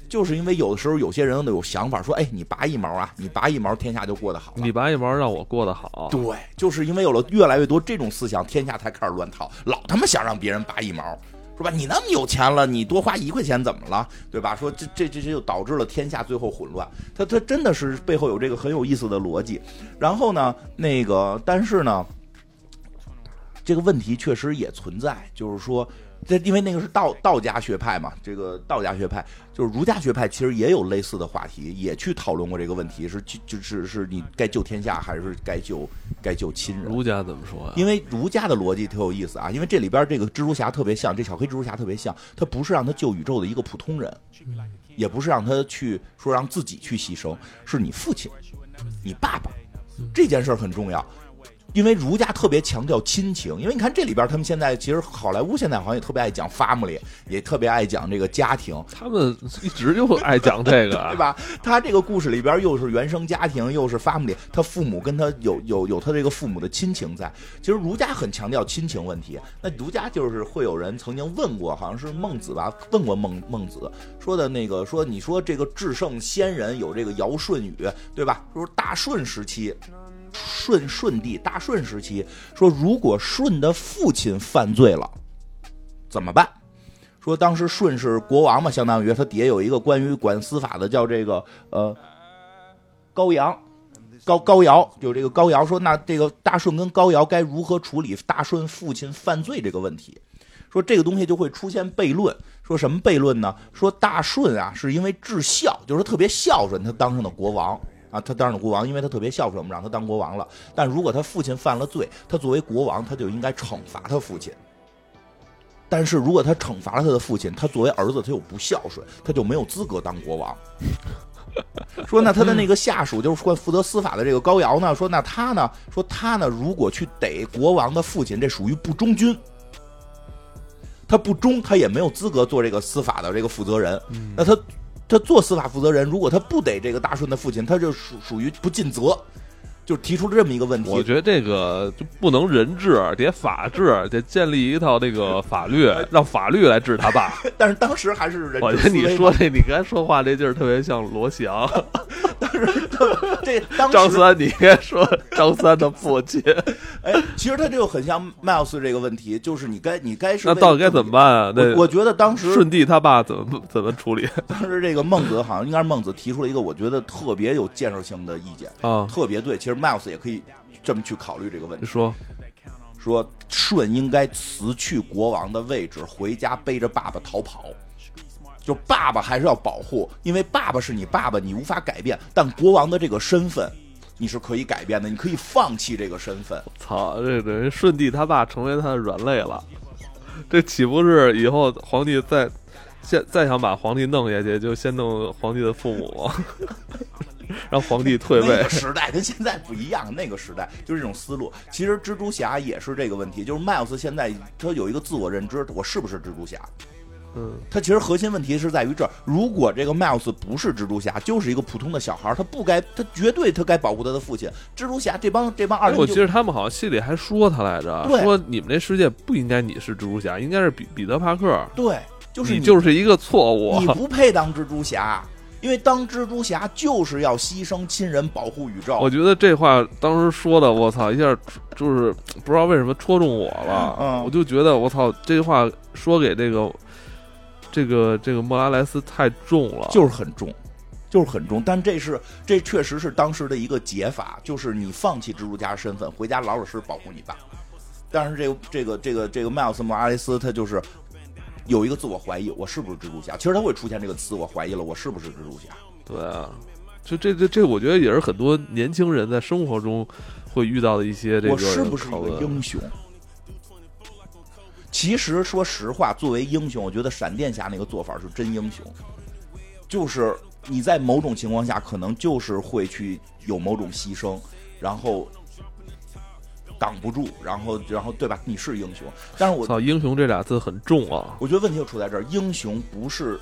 就是因为有的时候有些人有想法说，哎，你拔一毛啊，你拔一毛，天下就过得好了。你拔一毛让我过得好，对，就是因为有了越来越多这种思想，天下才开始乱套，老他妈想让别人拔一毛。是吧？你那么有钱了，你多花一块钱怎么了？对吧？说这这这这就导致了天下最后混乱。他他真的是背后有这个很有意思的逻辑。然后呢，那个但是呢，这个问题确实也存在，就是说。这因为那个是道道家学派嘛，这个道家学派就是儒家学派，其实也有类似的话题，也去讨论过这个问题，是就就是是你该救天下还是该救该救亲人？儒家怎么说呀？因为儒家的逻辑特有意思啊，因为这里边这个蜘蛛侠特别像，这小黑蜘蛛侠特别像，他不是让他救宇宙的一个普通人，也不是让他去说让自己去牺牲，是你父亲，你爸爸，这件事很重要。因为儒家特别强调亲情，因为你看这里边，他们现在其实好莱坞现在好像也特别爱讲 family，也特别爱讲这个家庭。他们一直就爱讲这个，对吧？他这个故事里边又是原生家庭，又是 family，他父母跟他有有有他这个父母的亲情在。其实儒家很强调亲情问题。那儒家就是会有人曾经问过，好像是孟子吧？问过孟孟子说的那个说，你说这个至圣先人有这个尧舜禹，对吧？说大舜时期。舜舜帝大舜时期说，如果舜的父亲犯罪了，怎么办？说当时舜是国王嘛，相当于他底下有一个关于管司法的，叫这个呃高阳高高尧，就这个高尧说，那这个大顺跟高尧该如何处理大顺父亲犯罪这个问题？说这个东西就会出现悖论，说什么悖论呢？说大顺啊是因为至孝，就是特别孝顺，他当上的国王。啊，他当上了国王，因为他特别孝顺，我们让他当国王了。但如果他父亲犯了罪，他作为国王，他就应该惩罚他父亲。但是如果他惩罚了他的父亲，他作为儿子，他又不孝顺，他就没有资格当国王。说那他的那个下属，就是说负责司法的这个高尧呢，说那他呢，说他呢，如果去逮国王的父亲，这属于不忠君。他不忠，他也没有资格做这个司法的这个负责人。那他。他做司法负责人，如果他不逮这个大顺的父亲，他就属属于不尽责。就提出了这么一个问题，我觉得这个就不能人治，得法治，得建立一套这个法律，让法律来治他爸。但是当时还是人。我觉得你说这，你刚才说话这劲儿特别像罗翔。当时这张三，你应该说张三的父亲。哎，其实他这个很像 Miles 这个问题，就是你该你该是那到底该怎么办啊？那我觉得当时舜帝他爸怎么怎么处理？当时这个孟子好像应该是孟子提出了一个我觉得特别有建设性的意见啊，特别对。其实。Miles 也可以这么去考虑这个问题。说说舜应该辞去国王的位置，回家背着爸爸逃跑。就爸爸还是要保护，因为爸爸是你爸爸，你无法改变。但国王的这个身份，你是可以改变的，你可以放弃这个身份。操，这等于舜帝他爸成为他的软肋了。这岂不是以后皇帝再现再想把皇帝弄下去，就先弄皇帝的父母？让皇帝退位。那个时代跟现在不一样，那个时代就是这种思路。其实蜘蛛侠也是这个问题，就是 Miles 现在他有一个自我认知，我是不是蜘蛛侠？嗯，他其实核心问题是在于这儿。如果这个 Miles 不是蜘蛛侠，就是一个普通的小孩，他不该，他绝对他该保护他的父亲。蜘蛛侠这帮这帮二，我记得他们好像戏里还说他来着，说你们这世界不应该你是蜘蛛侠，应该是彼彼得帕克。对，就是你就是一个错误，你不配当蜘蛛侠。因为当蜘蛛侠就是要牺牲亲人保护宇宙。我觉得这话当时说的，我操，一下就是不知道为什么戳中我了。嗯，我就觉得我操，这句话说给这个这个这个莫拉莱斯太重了，就是很重，就是很重。但这是这确实是当时的一个解法，就是你放弃蜘蛛侠身份，回家老老实实保护你爸。但是这个这个这个这个迈尔斯莫拉莱斯他就是。有一个自我怀疑，我是不是蜘蛛侠？其实他会出现这个词，我怀疑了，我是不是蜘蛛侠？对啊，就这这这，我觉得也是很多年轻人在生活中会遇到的一些这个。我是不是一个英雄？其实说实话，作为英雄，我觉得闪电侠那个做法是真英雄，就是你在某种情况下，可能就是会去有某种牺牲，然后。挡不住，然后，然后，对吧？你是英雄，但是我操，英雄这俩字很重啊！我觉得问题就出在这儿，英雄不是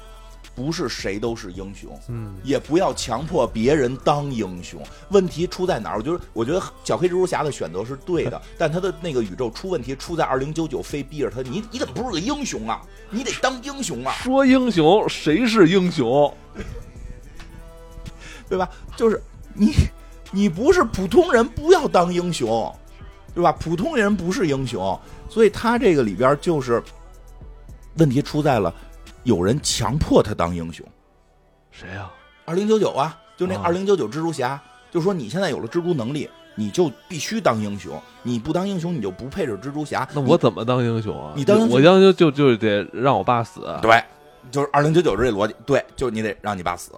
不是谁都是英雄，嗯，也不要强迫别人当英雄。问题出在哪儿？我觉得，我觉得小黑蜘蛛侠的选择是对的，但他的那个宇宙出问题出在二零九九，非逼着他，你你怎么不是个英雄啊？你得当英雄啊！说英雄，谁是英雄？对吧？就是你，你不是普通人，不要当英雄，对吧？普通人不是英雄，所以他这个里边就是问题出在了，有人强迫他当英雄。谁呀、二零九九啊，就那啊二零九九蜘蛛侠，就说你现在有了蜘蛛能力，你就必须当英雄，你不当英雄，你就不配是蜘蛛侠。那我怎么当英雄啊？你当英雄我当就就就得让我爸死。你对，就是二零九九这逻辑，对，就你得让你爸死。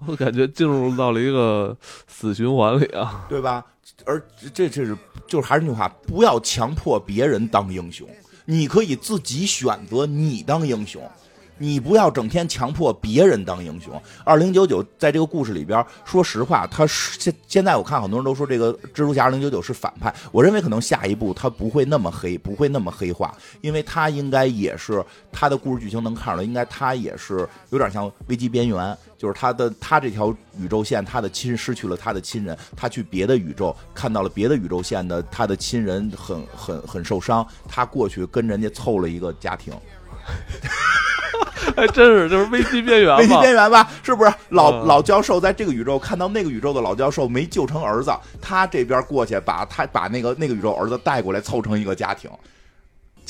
我感觉进入到了一个死循环里啊。对吧？而这这是就是还是那句话，不要强迫别人当英雄，你可以自己选择你当英雄，你不要整天强迫别人当英雄。二零九九在这个故事里边，说实话，他是现现在我看很多人都说这个蜘蛛侠二零九九是反派，我认为可能下一步他不会那么黑，不会那么黑化，因为他应该也是他的故事剧情能看出来，应该他也是有点像危机边缘，就是他的他这条宇宙线，他的亲失去了他的亲人，他去别的宇宙看到了别的宇宙线的他的亲人很很很受伤，他过去跟人家凑了一个家庭，还 真是就是危机边缘危机。边缘吧？是不是？老、嗯老教授在这个宇宙看到那个宇宙的老教授没救成儿子，他这边过去把他把那个那个宇宙儿子带过来凑成一个家庭，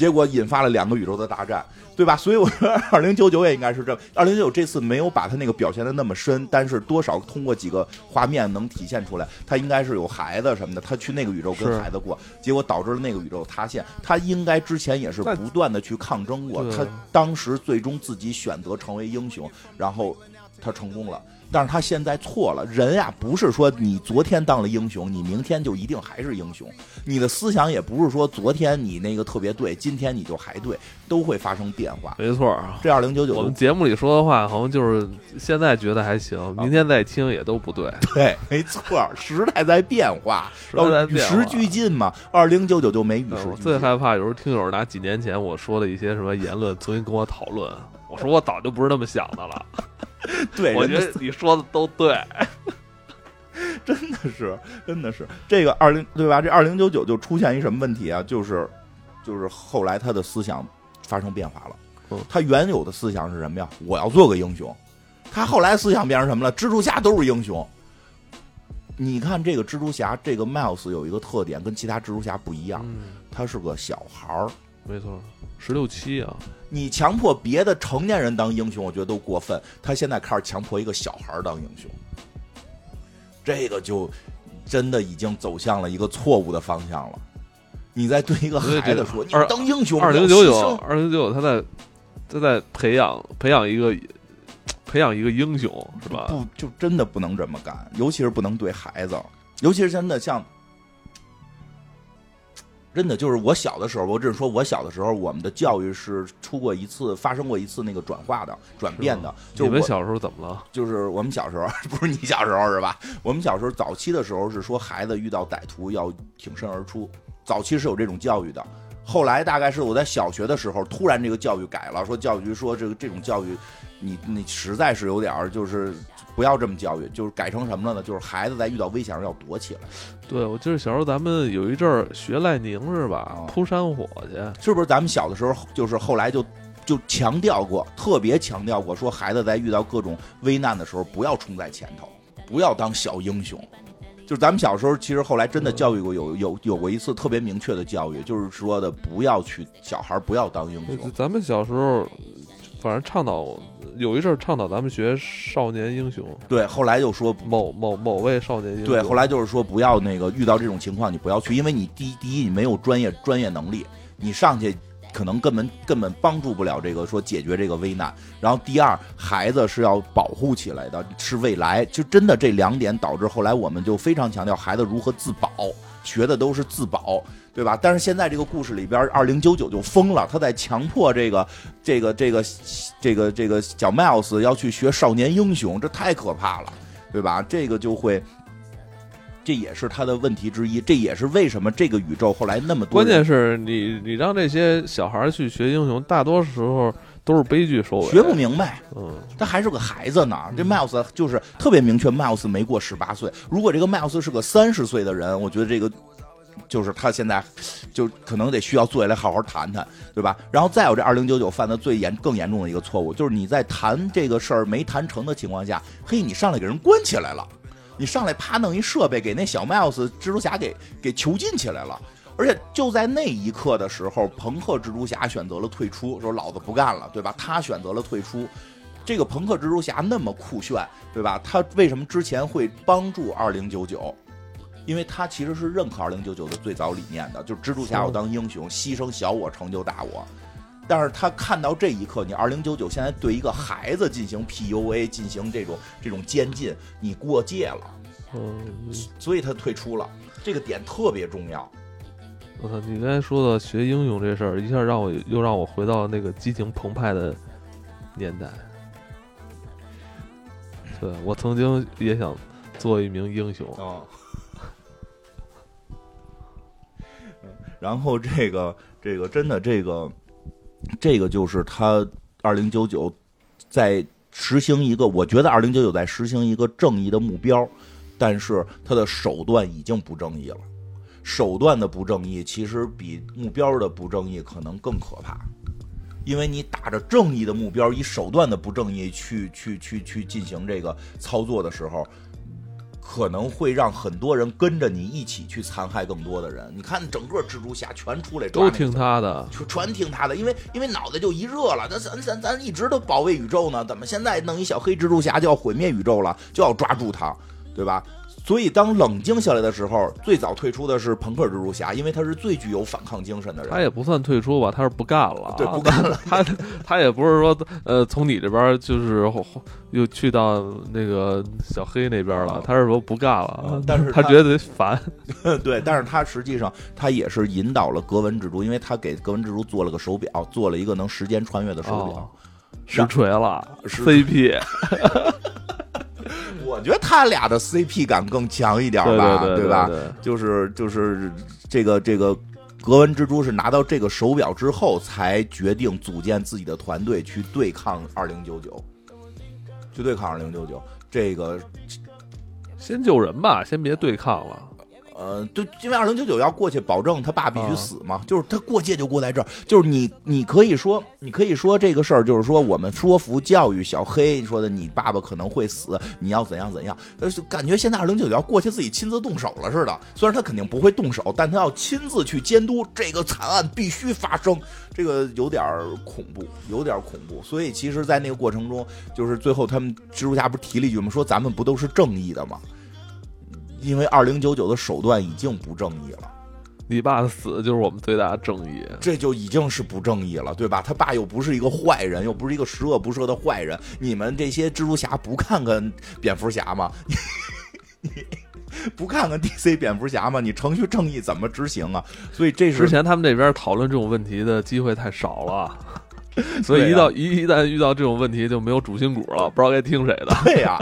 结果引发了两个宇宙的大战，对吧？所以我说 二零九九也应该是这，二零九九这次没有把他那个表现的那么深，但是多少通过几个画面能体现出来，他应该是有孩子什么的，他去那个宇宙跟孩子过，结果导致了那个宇宙塌陷。他应该之前也是不断的去抗争过，他当时最终自己选择成为英雄，然后他成功了。但是他现在错了，人呀，不是说你昨天当了英雄，你明天就一定还是英雄。你的思想也不是说昨天你那个特别对，今天你就还对，都会发生变化。没错啊。这二零九九我们节目里说的话，好像就是现在觉得还行，明天再听也都不对。对，没错，时代在变化，时代在要与时俱进嘛。二零九九就没与时我俱进。最害怕有时候听友拿几年前我说的一些什么言论重新跟我讨论，我说我早就不是那么想的了。对，我觉得你说的都对。真的是，真的是这个二零对吧？这二零九九就出现一什么问题啊？就是，就是后来他的思想发生变化了嗯。他原有的思想是什么呀？我要做个英雄。他后来思想变成什么了？蜘蛛侠都是英雄。你看这个蜘蛛侠，这个 Miles 有一个特点，跟其他蜘蛛侠不一样，嗯，他是个小孩儿。没错，十六七啊，你强迫别的成年人当英雄，我觉得都过分。他现在开始强迫一个小孩儿当英雄，这个就真的已经走向了一个错误的方向了。你在对一个孩子说：“你二当英雄，二零九九，二零九九，他在他在培养培养一个培养一个英雄是吧？不，就真的不能这么干，尤其是不能对孩子，尤其是真的像，真的就是我小的时候，我只是说我小的时候，我们的教育是出过一次发生过一次那个转化的转变的，就是我你们小时候怎么了？就是我们小时候，不是你小时候是吧？我们小时候早期的时候是说孩子遇到歹徒要挺身而出，早期是有这种教育的。后来大概是我在小学的时候，突然这个教育改了，说教育局说这个这种教育，你你实在是有点儿就是不要这么教育，就是改成什么了呢？就是孩子在遇到危险时要躲起来，对，我记得小时候咱们有一阵儿学赖宁是吧哦？扑山火去，是不是？咱们小的时候就是后来就就强调过，特别强调过，说孩子在遇到各种危难的时候不要冲在前头，不要当小英雄。就是咱们小时候，其实后来真的教育过，有有有过一次特别明确的教育，就是说的不要去小孩不要当英雄。咱们小时候反正倡导有一阵儿倡导咱们学少年英雄，对，后来就说某某某位少年英雄。对，后来就是说不要那个遇到这种情况你不要去，因为你第一第一你没有专业专业能力，你上去可能根本根本帮助不了这个说解决这个危难。然后第二，孩子是要保护起来的，是未来。就真的这两点导致后来我们就非常强调孩子如何自保，学的都是自保。对吧？但是现在这个故事里边，二零九九就疯了，他在强迫这个、这个、这个、这个、这个小 Miles 要去学少年英雄，这太可怕了，对吧？这个就会，这也是他的问题之一，这也是为什么这个宇宙后来那么多。关键是你你让这些小孩去学英雄，大多时候都是悲剧收尾，学不明白。嗯，他还是个孩子呢。这 Miles 就是特别明确，Miles 没过十八岁。如果这个 Miles 是个三十岁的人，我觉得这个就是他现在就可能得需要坐下来好好谈谈，对吧？然后再有这二零九九犯的最严更严重的一个错误，就是你在谈这个事儿没谈成的情况下，嘿，你上来给人关起来了，你上来啪弄一设备给那小 Miles 蜘蛛侠给给囚禁起来了。而且就在那一刻的时候，朋克蜘蛛侠选择了退出，说老子不干了，对吧？他选择了退出。这个朋克蜘蛛侠那么酷炫，对吧？他为什么之前会帮助二零九九？因为他其实是认可二零九九的最早理念的，就是蜘蛛侠要当英雄，牺牲小我成就大我。但是他看到这一刻，你二零九九现在对一个孩子进行 PUA，进行这种这种监禁，你过界了，嗯，所以他退出了。这个点特别重要。我操！你刚才说的学英雄这事儿，一下让我又让我回到那个激情澎湃的年代。对我曾经也想做一名英雄。哦。然后这个这个真的这个这个就是他二零九九在实行一个，我觉得二零九九在实行一个正义的目标，但是他的手段已经不正义了。手段的不正义，其实比目标的不正义可能更可怕，因为你打着正义的目标，以手段的不正义去去去去进行这个操作的时候，可能会让很多人跟着你一起去残害更多的人。你看，整个蜘蛛侠全出来都听他的，全全听他的，因为因为脑袋就一热了。咱咱咱咱一直都保卫宇宙呢，怎么现在弄一小黑蜘蛛侠就要毁灭宇宙了，就要抓住他，对吧？所以，当冷静下来的时候，最早退出的是朋克蜘蛛侠，因为他是最具有反抗精神的人。他也不算退出吧，他是不干了。对，不干了。他他也不是说，呃，从你这边就是又去到那个小黑那边了。他是说不干了，但是他觉得烦。对，但是他实际上他也是引导了格纹蜘蛛，因为他给格纹蜘蛛做了个手表，做了一个能时间穿越的手表，实锤了 CP。我觉得他俩的 CP 感更强一点吧，对吧？就是就是这个这个格纹蜘蛛是拿到这个手表之后，才决定组建自己的团队去对抗二零九九，去对抗二零九九。这个先救人吧，先别对抗了。呃，就，因为二零九九要过去，保证他爸必须死嘛，就是他过界就过在这儿，就是你，你可以说，你可以说这个事儿，就是说我们说服教育小黑说的，你爸爸可能会死，你要怎样怎样，呃，感觉现在二零九九要过去自己亲自动手了似的，虽然他肯定不会动手，但他要亲自去监督这个惨案必须发生，这个有点恐怖，有点恐怖，所以其实，在那个过程中，就是最后他们蜘蛛侠不是提了一句吗？说咱们不都是正义的吗？因为二零九九的手段已经不正义了，你爸的死就是我们最大的正义，这就已经是不正义了，对吧？他爸又不是一个坏人，又不是一个十恶不赦的坏人，你们这些蜘蛛侠不看看蝙蝠侠吗？你 不看看 DC 蝙蝠侠吗？你程序正义怎么执行啊？所以这是之前他们这边讨论这种问题的机会太少了，所以一到一一旦遇到这种问题就没有主心骨了，不知道该听谁的。对呀。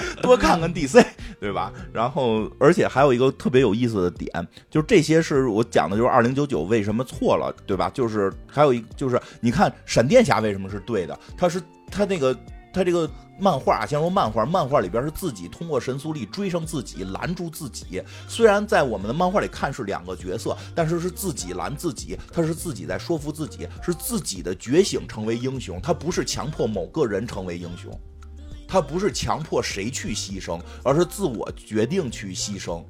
多看看 DC，对吧？然后，而且还有一个特别有意思的点，就是这些是我讲的，就是二零九九为什么错了，对吧？就是还有一，就是你看闪电侠为什么是对的？他是他那个他这个漫画，先说漫画，漫画里边是自己通过神速力追上自己，拦住自己。虽然在我们的漫画里看是两个角色，但是是自己拦自己，他是自己在说服自己，是自己的觉醒成为英雄，他不是强迫某个人成为英雄。他不是强迫谁去牺牲，而是自我决定去牺牲。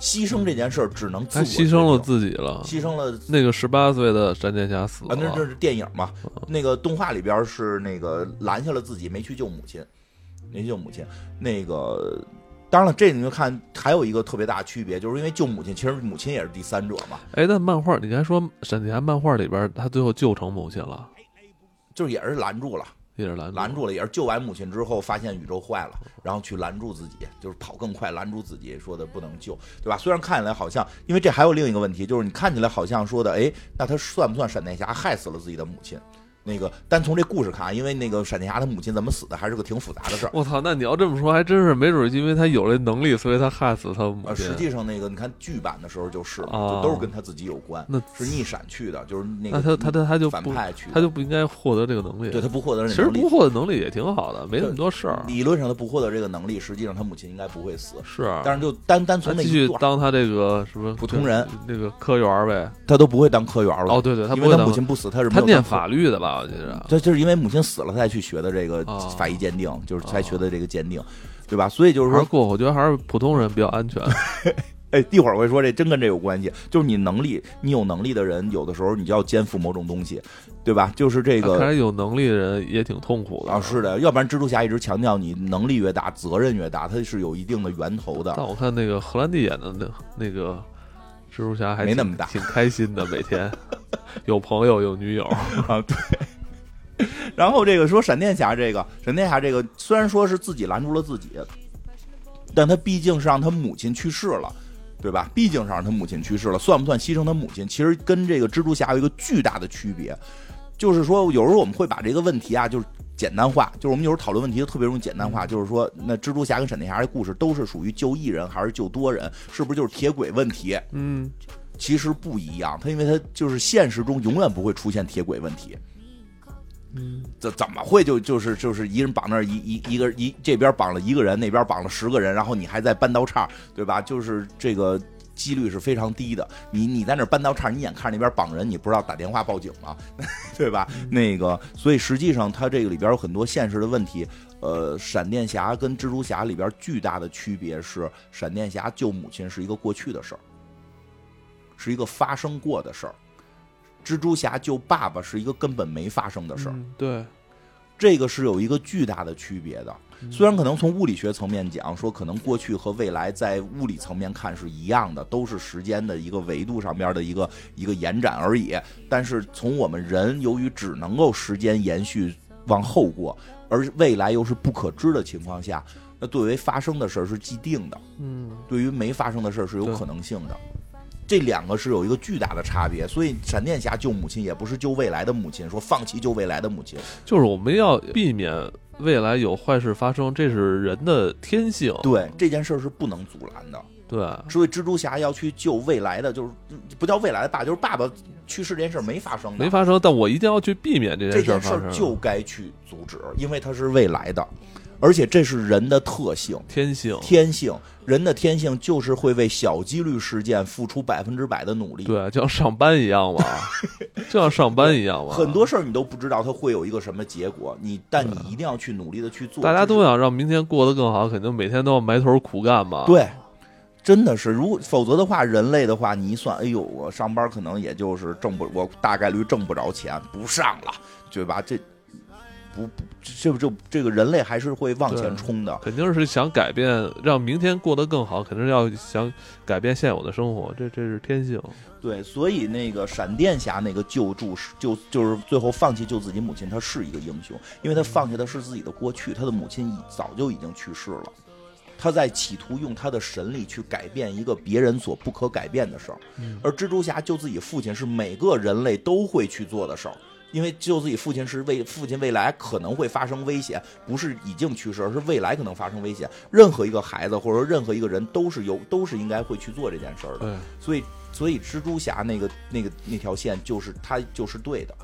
牺牲这件事儿只能自我牺牲了自己了，牺牲了那个十八岁的闪电侠死了。啊那这是电影嘛？那个动画里边是那个拦下了自己，没去救母亲，没救母亲。那个当然了，这你就看还有一个特别大的区别，就是因为救母亲，其实母亲也是第三者嘛。哎，那漫画你刚才说闪电侠漫画里边，他最后救成母亲了，就是也是拦住了。拦住了，也是救完母亲之后，发现宇宙坏了，然后去拦住自己，就是跑更快，拦住自己，说的不能救，对吧？虽然看起来好像，因为这还有另一个问题，就是你看起来好像说的，哎，那他算不算闪电侠害死了自己的母亲？那个，单从这故事看，因为那个闪电侠他母亲怎么死的，还是个挺复杂的事儿。我操，那你要这么说，还真是没准因为他有这能力，所以他害死他母亲。实际上，那个你看剧版的时候就是，就都是跟他自己有关。那是逆闪去的，就是那个他他他他就反派去，他就不应该获得这个能力。对他不获得，其实不获得能力也挺好的，没那么多事儿。理论上他不获得这个能力，实际上他母亲应该不会死。是，但是就单单从那继续当他这个什么普通人，那个科员呗，他都不会当科员了。哦，对对，他因为他母亲不死，他是他念法律的吧？我记得，这就是因为母。亲死了，才去学的这个法医鉴定，就是才学的这个鉴定，对吧？所以就是说，过我觉得还是普通人比较安全。哎，一会儿我会说，这真跟这有关系。就是你能力，你有能力的人，有的时候你就要肩负某种东西，对吧？就是这个，看来有能力的人也挺痛苦的啊。是的，要不然蜘蛛侠一直强调你能力越大，责任越大，它是有一定的源头的。但我看那个荷兰弟演的那那个蜘蛛侠还没那么大，挺开心的，每天有朋友有女友 啊，对。然后这个说闪电侠，这个闪电侠这个虽然说是自己拦住了自己，但他毕竟是让他母亲去世了，对吧？毕竟是让他母亲去世了，算不算牺牲他母亲？其实跟这个蜘蛛侠有一个巨大的区别，就是说有时候我们会把这个问题啊，就是简单化，就是我们有时候讨论问题特别容易简单化，就是说那蜘蛛侠跟闪电侠的故事都是属于救一人还是救多人？是不是就是铁轨问题？嗯，其实不一样，他因为他就是现实中永远不会出现铁轨问题。嗯，怎怎么会就就是就是一人绑那一一一个一这边绑了一个人，那边绑了十个人，然后你还在搬刀叉，对吧？就是这个几率是非常低的。你你在那搬刀叉，你眼看着那边绑人，你不知道打电话报警吗？对吧？那个，所以实际上它这个里边有很多现实的问题。呃，闪电侠跟蜘蛛侠里边巨大的区别是，闪电侠救母亲是一个过去的事儿，是一个发生过的事儿。蜘蛛侠救爸爸是一个根本没发生的事儿，对，这个是有一个巨大的区别的。虽然可能从物理学层面讲，说可能过去和未来在物理层面看是一样的，都是时间的一个维度上边的一个一个延展而已。但是从我们人由于只能够时间延续往后过，而未来又是不可知的情况下，那作为发生的事儿是既定的，嗯，对于没发生的事儿是有可能性的。这两个是有一个巨大的差别，所以闪电侠救母亲也不是救未来的母亲，说放弃救未来的母亲，就是我们要避免未来有坏事发生，这是人的天性。对这件事儿是不能阻拦的。对，所以蜘蛛侠要去救未来的，就是不叫未来的爸，就是爸爸去世这件事没发生，没发生，但我一定要去避免这件事就该去阻止，因为它是未来的。而且这是人的特性，天性，天性，人的天性就是会为小几率事件付出百分之百的努力。对，就像上班一样嘛，就像上班一样嘛。很多事儿你都不知道它会有一个什么结果，你但你一定要去努力的去做。大家都想让明天过得更好，肯定每天都要埋头苦干嘛。对，真的是，如果否则的话，人类的话，你一算，哎呦，我上班可能也就是挣不，我大概率挣不着钱，不上了，对吧？这。不不，这不就这个人类还是会往前冲的，肯定是想改变，让明天过得更好，肯定是要想改变现有的生活，这这是天性。对，所以那个闪电侠那个救助是就就是最后放弃救自己母亲，他是一个英雄，因为他放下的是自己的过去，他的母亲已早就已经去世了，他在企图用他的神力去改变一个别人所不可改变的事儿，而蜘蛛侠救自己父亲是每个人类都会去做的事儿。因为救自己父亲是为父亲未来可能会发生危险，不是已经去世，而是未来可能发生危险。任何一个孩子或者说任何一个人都是有都是应该会去做这件事儿的。所以所以蜘蛛侠那个那个那条线就是他就是对的。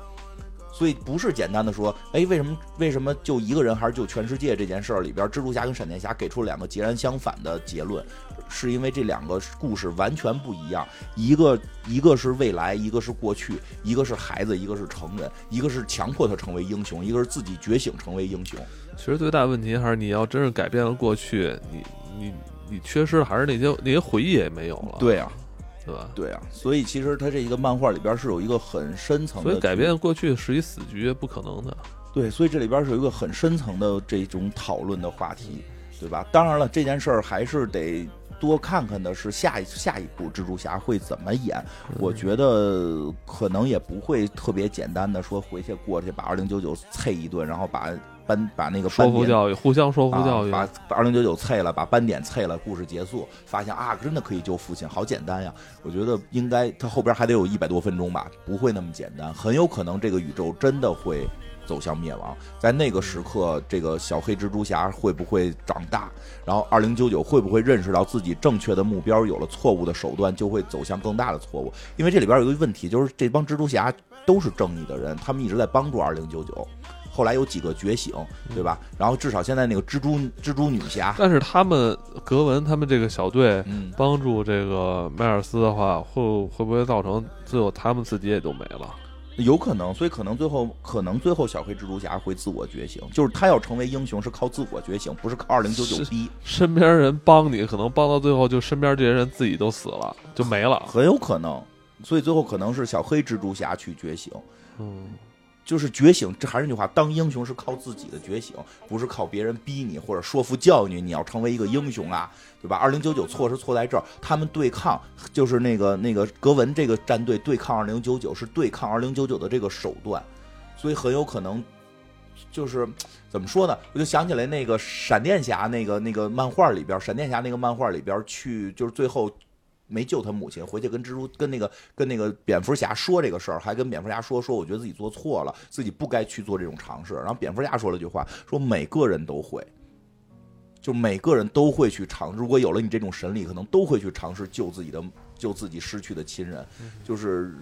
所以不是简单的说，哎，为什么为什么就一个人还是救全世界这件事儿里边，蜘蛛侠跟闪电侠给出了两个截然相反的结论，是因为这两个故事完全不一样，一个一个是未来，一个是过去，一个是孩子，一个是成人，一个是强迫他成为英雄，一个是自己觉醒成为英雄。其实最大问题还是你要真是改变了过去，你你你缺失的还是那些那些回忆也没有了。对啊。对吧？对啊，所以其实它这一个漫画里边是有一个很深层的，所以改变过去是一死局，不可能的。对，所以这里边是有一个很深层的这种讨论的话题，对吧？当然了，这件事儿还是得多看看的是下一下一部蜘蛛侠会怎么演。我觉得可能也不会特别简单的说回去过去把二零九九啐一顿，然后把班把那个说服教育，互相说服啊教育，把把二零九九啐了，把斑点啐了，故事结束，发现啊，真的可以救父亲，好简单呀！我觉得应该他后边还得有一百多分钟吧，不会那么简单，很有可能这个宇宙真的会走向灭亡。在那个时刻，这个小黑蜘蛛侠会不会长大？然后二零九九会不会认识到自己正确的目标，有了错误的手段，就会走向更大的错误？因为这里边有一个问题，就是这帮蜘蛛侠都是正义的人，他们一直在帮助二零九九。后来有几个觉醒，对吧？然后至少现在那个蜘蛛蜘蛛女侠，但是他们格文他们这个小队嗯，帮助这个迈尔斯的话，会会不会造成最后他们自己也就没了？有可能，所以可能最后可能最后小黑蜘蛛侠会自我觉醒，就是他要成为英雄是靠自我觉醒，不是靠二零九九是逼，身边人帮你，可能帮到最后，就身边这些人自己都死了，就没了。很有可能。所以最后可能是小黑蜘蛛侠去觉醒，嗯，就是觉醒。这还是那句话，当英雄是靠自己的觉醒，不是靠别人逼你或者说服教育你，你要成为一个英雄啊，对吧？二零九九错是错在这儿，他们对抗就是那个那个格文这个战队对抗二零九九是对抗二零九九的这个手段，所以很有可能就是怎么说呢？我就想起来那个闪电侠那个那个漫画里边，闪电侠那个漫画里边去就是最后。没救他母亲，回去跟蜘蛛跟那个跟那个蝙蝠侠说这个事儿，还跟蝙蝠侠说说，我觉得自己做错了，自己不该去做这种尝试。然后蝙蝠侠说了句话，说每个人都会，就每个人都会去尝，如果有了你这种神力，可能都会去尝试救自己的救自己失去的亲人。就是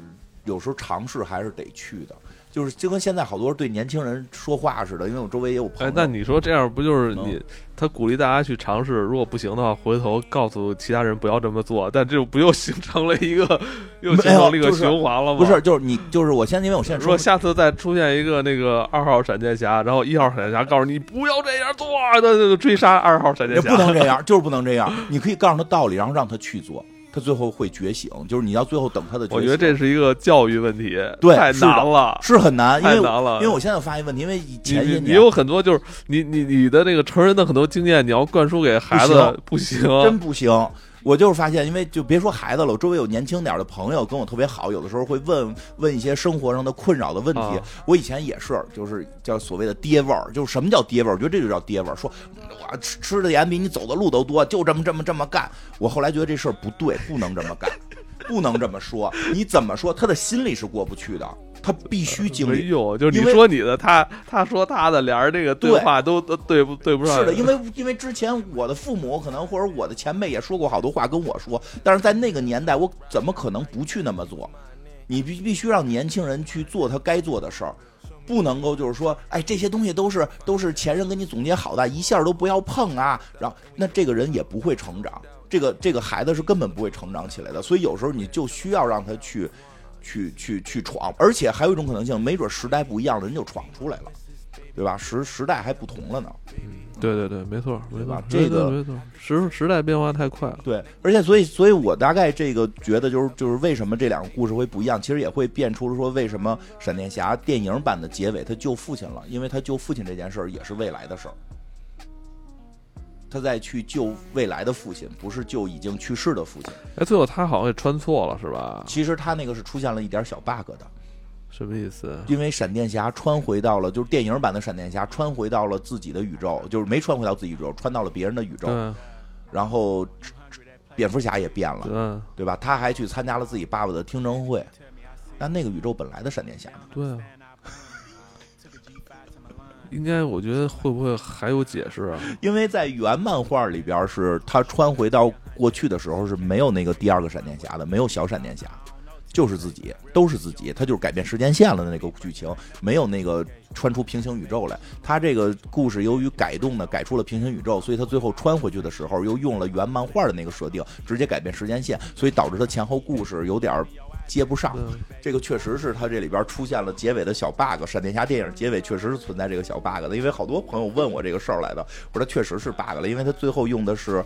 有时候尝试还是得去的，就是就跟现在好多对年轻人说话似的，因为我周围也有朋友。哎，那你说这样不就是嗯你？他鼓励大家去尝试，如果不行的话，回头告诉其他人不要这么做，但这不又形成了一个又形成了一个循环了吗？不是，就是你，就是我现在，因为我现在说下次再出现一个那个二号闪电侠，然后一号闪电侠告诉你不要这样做，那就追杀二号闪电也侠，不能这样，就是不能这样。你可以告诉他道理，然后让他去做，他最后会觉醒。就是你要最后等他的觉醒。我觉得这是一个教育问题，对太难了。是很难，因为太难了因为我现在发现问题，因为以前些年你你有很多就是你你你的那个成人的很多经验，你要灌输给孩子不行，真不行。我就是发现，因为就别说孩子了，我周围有年轻点的朋友跟我特别好，有的时候会问问一些生活上的困扰的问题。啊我以前也是，就是叫所谓的爹味儿，就是什么叫爹味儿？我觉得这就叫爹味儿。说我吃吃的盐比你走的路都多，就这么这么这么干。我后来觉得这事儿不对，不能这么干，不能这么说。你怎么说，他的心里是过不去的，他必须经历。就是你说你的，他他说他的，俩人这个对对话都都对不对不上。是的，因为因为之前我的父母可能或者我的前辈也说过好多话跟我说，但是在那个年代，我怎么可能不去那么做？你必必须让年轻人去做他该做的事儿，不能够就是说，哎，这些东西都是都是前人给你总结好的，一下都不要碰啊。然后那这个人也不会成长，这个这个孩子是根本不会成长起来的。所以有时候你就需要让他去去去去闯，而且还有一种可能性，没准时代不一样了，人就闯出来了，对吧？时时代还不同了呢。对对对，没错没错吧，这个没错，时时代变化太快了。对，而且所以，所以我大概这个觉得就是就是为什么这两个故事会不一样，其实也会变出说为什么闪电侠电影版的结尾他救父亲了，因为他救父亲这件事儿也是未来的事儿，他在去救未来的父亲，不是救已经去世的父亲。哎，最后他好像也穿错了是吧？其实他那个是出现了一点小 bug 的，什么意思？因为闪电侠穿回到了就是电影版的闪电侠穿回到了自己的宇宙，就是没穿回到自己宇宙，穿到了别人的宇宙，嗯然后蝙蝠侠也变了。对对吧？他还去参加了自己爸爸的听证会。但那个宇宙本来的闪电侠呢？对啊。应该，我觉得会不会还有解释啊？因为在原漫画里边是他穿回到过去的时候是没有那个第二个闪电侠的，没有小闪电侠，就是自己，都是自己，他就是改变时间线了的那个剧情，没有那个穿出平行宇宙来。他这个故事由于改动呢，改出了平行宇宙，所以他最后穿回去的时候又用了原漫画的那个设定，直接改变时间线，所以导致他前后故事有点接不上。这个确实是他这里边出现了结尾的小 bug，闪电侠电影结尾确实是存在这个小 bug 的，因为好多朋友问我这个事儿来的，我说确实是 bug 了，因为他最后用的是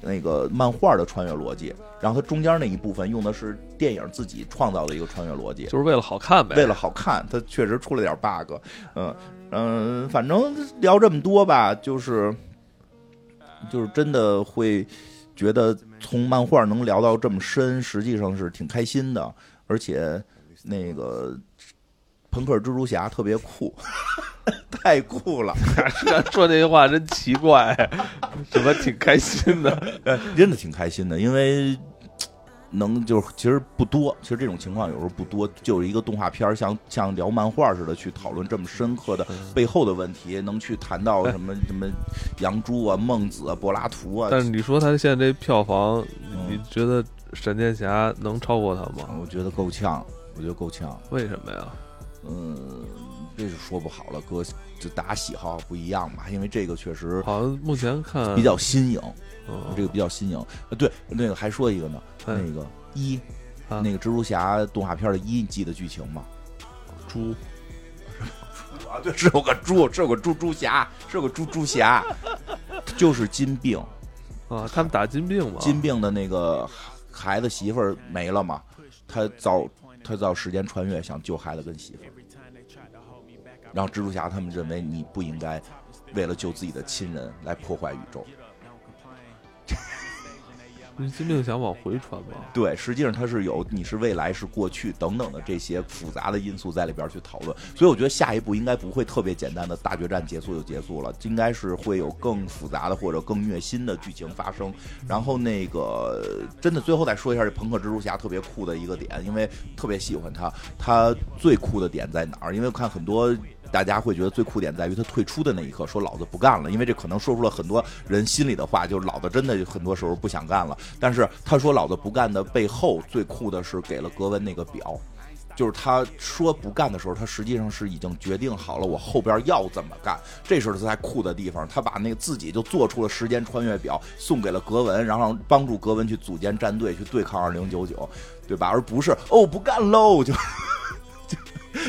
那个漫画的穿越逻辑，然后它中间那一部分用的是电影自己创造的一个穿越逻辑，就是为了好看呗。为了好看，它确实出了点 bug，嗯嗯，反正聊这么多吧，就是就是真的会觉得从漫画能聊到这么深，实际上是挺开心的，而且那个朋克蜘蛛侠特别酷，太酷了，说这句话真奇怪，怎么挺开心的？呃，真的挺开心的，因为能就是其实不多，其实这种情况有时候不多，就是一个动画片儿像像聊漫画似的去讨论这么深刻的背后的问题，能去谈到什么什么杨朱啊、孟子啊、柏拉图啊。但是你说他现在这票房，嗯你觉得闪电侠能超过他吗？我觉得够呛，我觉得够呛。为什么呀？嗯，这就说不好了，哥，就大家喜好不一样吧，因为这个确实好像目前看比较新颖，嗯这个比较新颖。呃，对，那个还说一个呢，哎那个一，啊那个蜘蛛侠动画片的一，你记得剧情吗？猪 啊，对，是有个猪，是有个猪猪侠，是有个猪猪侠，就是金病，啊，他们打金病嘛？金病的那个孩子媳妇儿没了嘛，他造他造时间穿越，想救孩子跟媳妇儿，然后蜘蛛侠他们认为你不应该为了救自己的亲人来破坏宇宙。金病想往回传吧？对，实际上它是有你是未来是过去等等的这些复杂的因素在里边去讨论，所以我觉得下一步应该不会特别简单的大决战结束就结束了，应该是会有更复杂的或者更虐心的剧情发生。然后那个真的最后再说一下这朋克蜘蛛侠特别酷的一个点，因为特别喜欢他，他最酷的点在哪儿？因为我看很多。大家会觉得最酷点在于他退出的那一刻，说老子不干了，因为这可能说出了很多人心里的话，就是老子真的很多时候不想干了。但是他说老子不干的背后，最酷的是给了格温那个表，就是他说不干的时候，他实际上是已经决定好了我后边要怎么干，这是他才酷的地方。他把那个自己就做出了时间穿越表，送给了格温，然后帮助格温去组建战队去对抗二零九九，对吧？而不是哦不干喽就。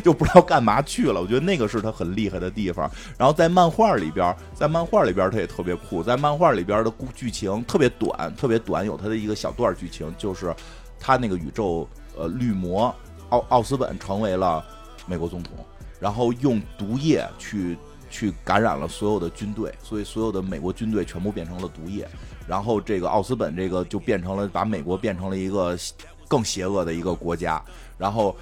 就不知道干嘛去了，我觉得那个是他很厉害的地方。然后在漫画里边，在漫画里边他也特别酷，在漫画里边的故剧情特别短，特别短，有他的一个小段剧情，就是他那个宇宙呃绿魔奥奥斯本成为了美国总统，然后用毒液去去感染了所有的军队，所以所有的美国军队全部变成了毒液，然后这个奥斯本这个就变成了把美国变成了一个更邪恶的一个国家，然后。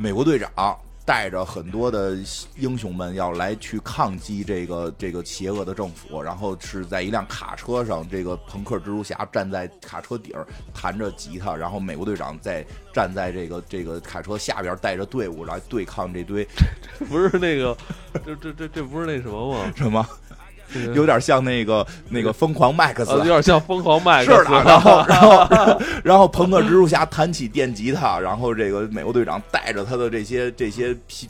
美国队长带着很多的英雄们要来去抗击这个这个邪恶的政府，然后是在一辆卡车上，这个朋克蜘蛛侠站在卡车顶儿弹着吉他，然后美国队长在站在这个这个卡车下边带着队伍来对抗这堆 不是那个，这这这这不是那什么吗？什么，这个有点像那个那个疯狂麦克斯。呃有，点像疯狂麦是的，克斯，然后然后然后朋克蜘蛛侠弹起电吉他，然后这个美国队长带着他的这些这些皮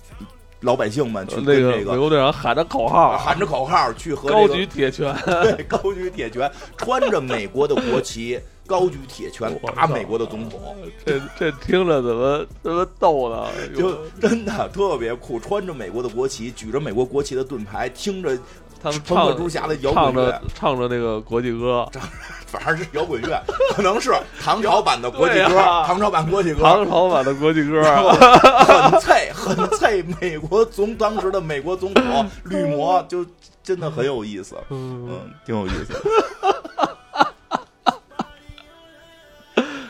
老百姓们去跟那个这个美国队长喊着口号，喊着口号去和、这高、举铁拳，对高举铁拳，穿着美国的国旗，高举铁拳打美国的总统，这这听着怎么怎么逗呢？就真的特别酷，穿着美国的国旗，举着美国国旗的盾牌，听着他们唱蜘蛛侠的摇滚乐着，唱着那个国际歌，反正是摇滚乐，可能是唐朝版的国际歌，啊唐朝版国际歌，唐朝版的国际歌，很脆很脆，美国总当时的美国总统绿魔就真的很有意思，嗯，嗯，挺有意思的。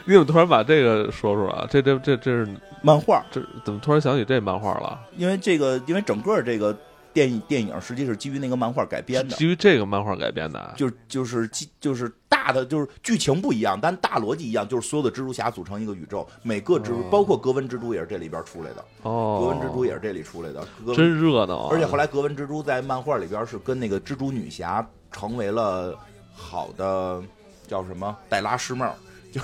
你怎么突然把这个说出来啊？这这这这是漫画，这怎么突然想起这漫画了？因为这个，因为整个这个电影电影实际是基于那个漫画改编的，基于这个漫画改编的啊，就就是基就是大的就是剧情不一样，但大逻辑一样，就是所有的蜘蛛侠组成一个宇宙，每个蜘蛛、哦包括格温蜘蛛也是这里边出来的，哦，格温蜘蛛也是这里出来的，格真热闹啊！而且后来格温蜘蛛在漫画里边是跟那个蜘蛛女侠成为了好的叫什么戴拉师妹，就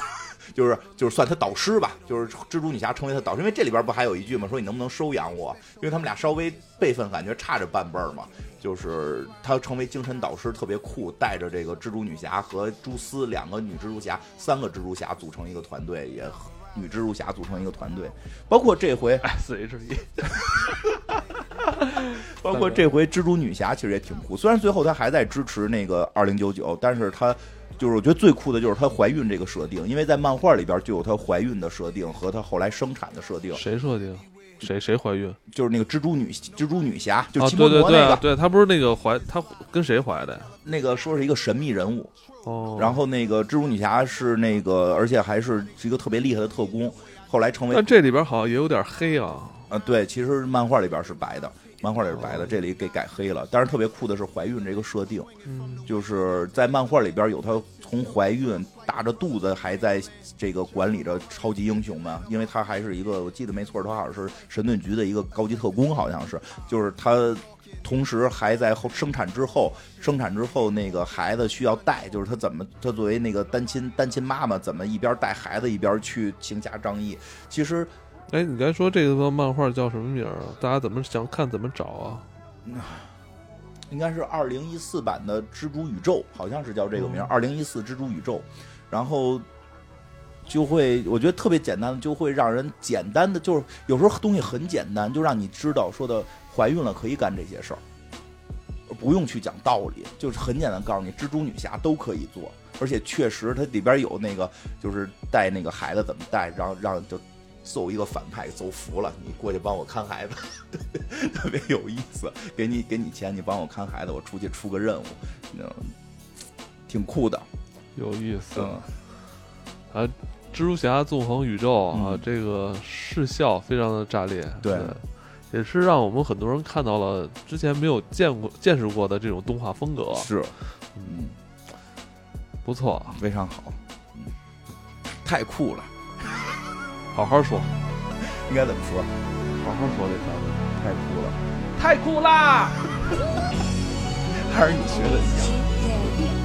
就是就是算她导师吧，就是蜘蛛女侠成为她导师，因为这里边不还有一句吗？说你能不能收养我？因为他们俩稍微辈分感觉差着半辈儿嘛。就是她成为精神导师特别酷，带着这个蜘蛛女侠和蛛丝两个女蜘蛛侠，三个蜘蛛侠组成一个团队，也女蜘蛛侠组成一个团队，包括这回 S H E，包括这回蜘蛛女侠其实也挺酷，虽然最后她还在支持那个二零九九，但是她就是我觉得最酷的就是她怀孕这个设定，因为在漫画里边就有她怀孕的设定和她后来生产的设定，谁设定？谁谁怀孕？就是那个蜘蛛女蜘蛛女侠，就哦，是奇对对对摩摩那个、啊对，她不是那个怀，她跟谁怀的呀？那个说是一个神秘人物，哦，然后那个蜘蛛女侠是那个，而且还是是一个特别厉害的特工。后来成为但这里边好像也有点黑啊。啊，对，其实漫画里边是白的，漫画里是白的，这里给改黑了。但是特别酷的是怀孕这个设定，嗯，就是在漫画里边有她从怀孕大着肚子还在这个管理着超级英雄们，因为她还是一个，我记得没错，她好像是神盾局的一个高级特工，好像是，就是她同时还在后生产之后，生产之后那个孩子需要带，就是她怎么，她作为那个单亲单亲妈妈，怎么一边带孩子一边去行侠仗义？其实哎，你刚才说这个漫画叫什么名儿啊？大家怎么想看怎么找啊？应该是二零一四版的蜘蛛宇宙，好像是叫这个名儿，二零一四蜘蛛宇宙，然后就会我觉得特别简单，就会让人简单的，就是有时候东西很简单，就让你知道说的怀孕了可以干这些事儿，不用去讲道理，就是很简单告诉你，蜘蛛女侠都可以做，而且确实它里边有那个就是带那个孩子怎么带，然后让就。揍一个反派走服了，你过去帮我看孩子，特别有意思。给你给你钱，你帮我看孩子，我出去出个任务，嗯，挺酷的，有意思。嗯，啊，蜘蛛侠纵横宇宙啊，嗯。这个视效非常的炸裂，对。也是让我们很多人看到了之前没有见过、见识过的这种动画风格，是，嗯，嗯，不错。啊，非常好，嗯，太酷了，好好说，应该怎么说？好好说这条太酷了，太酷啦！还是你学的一样。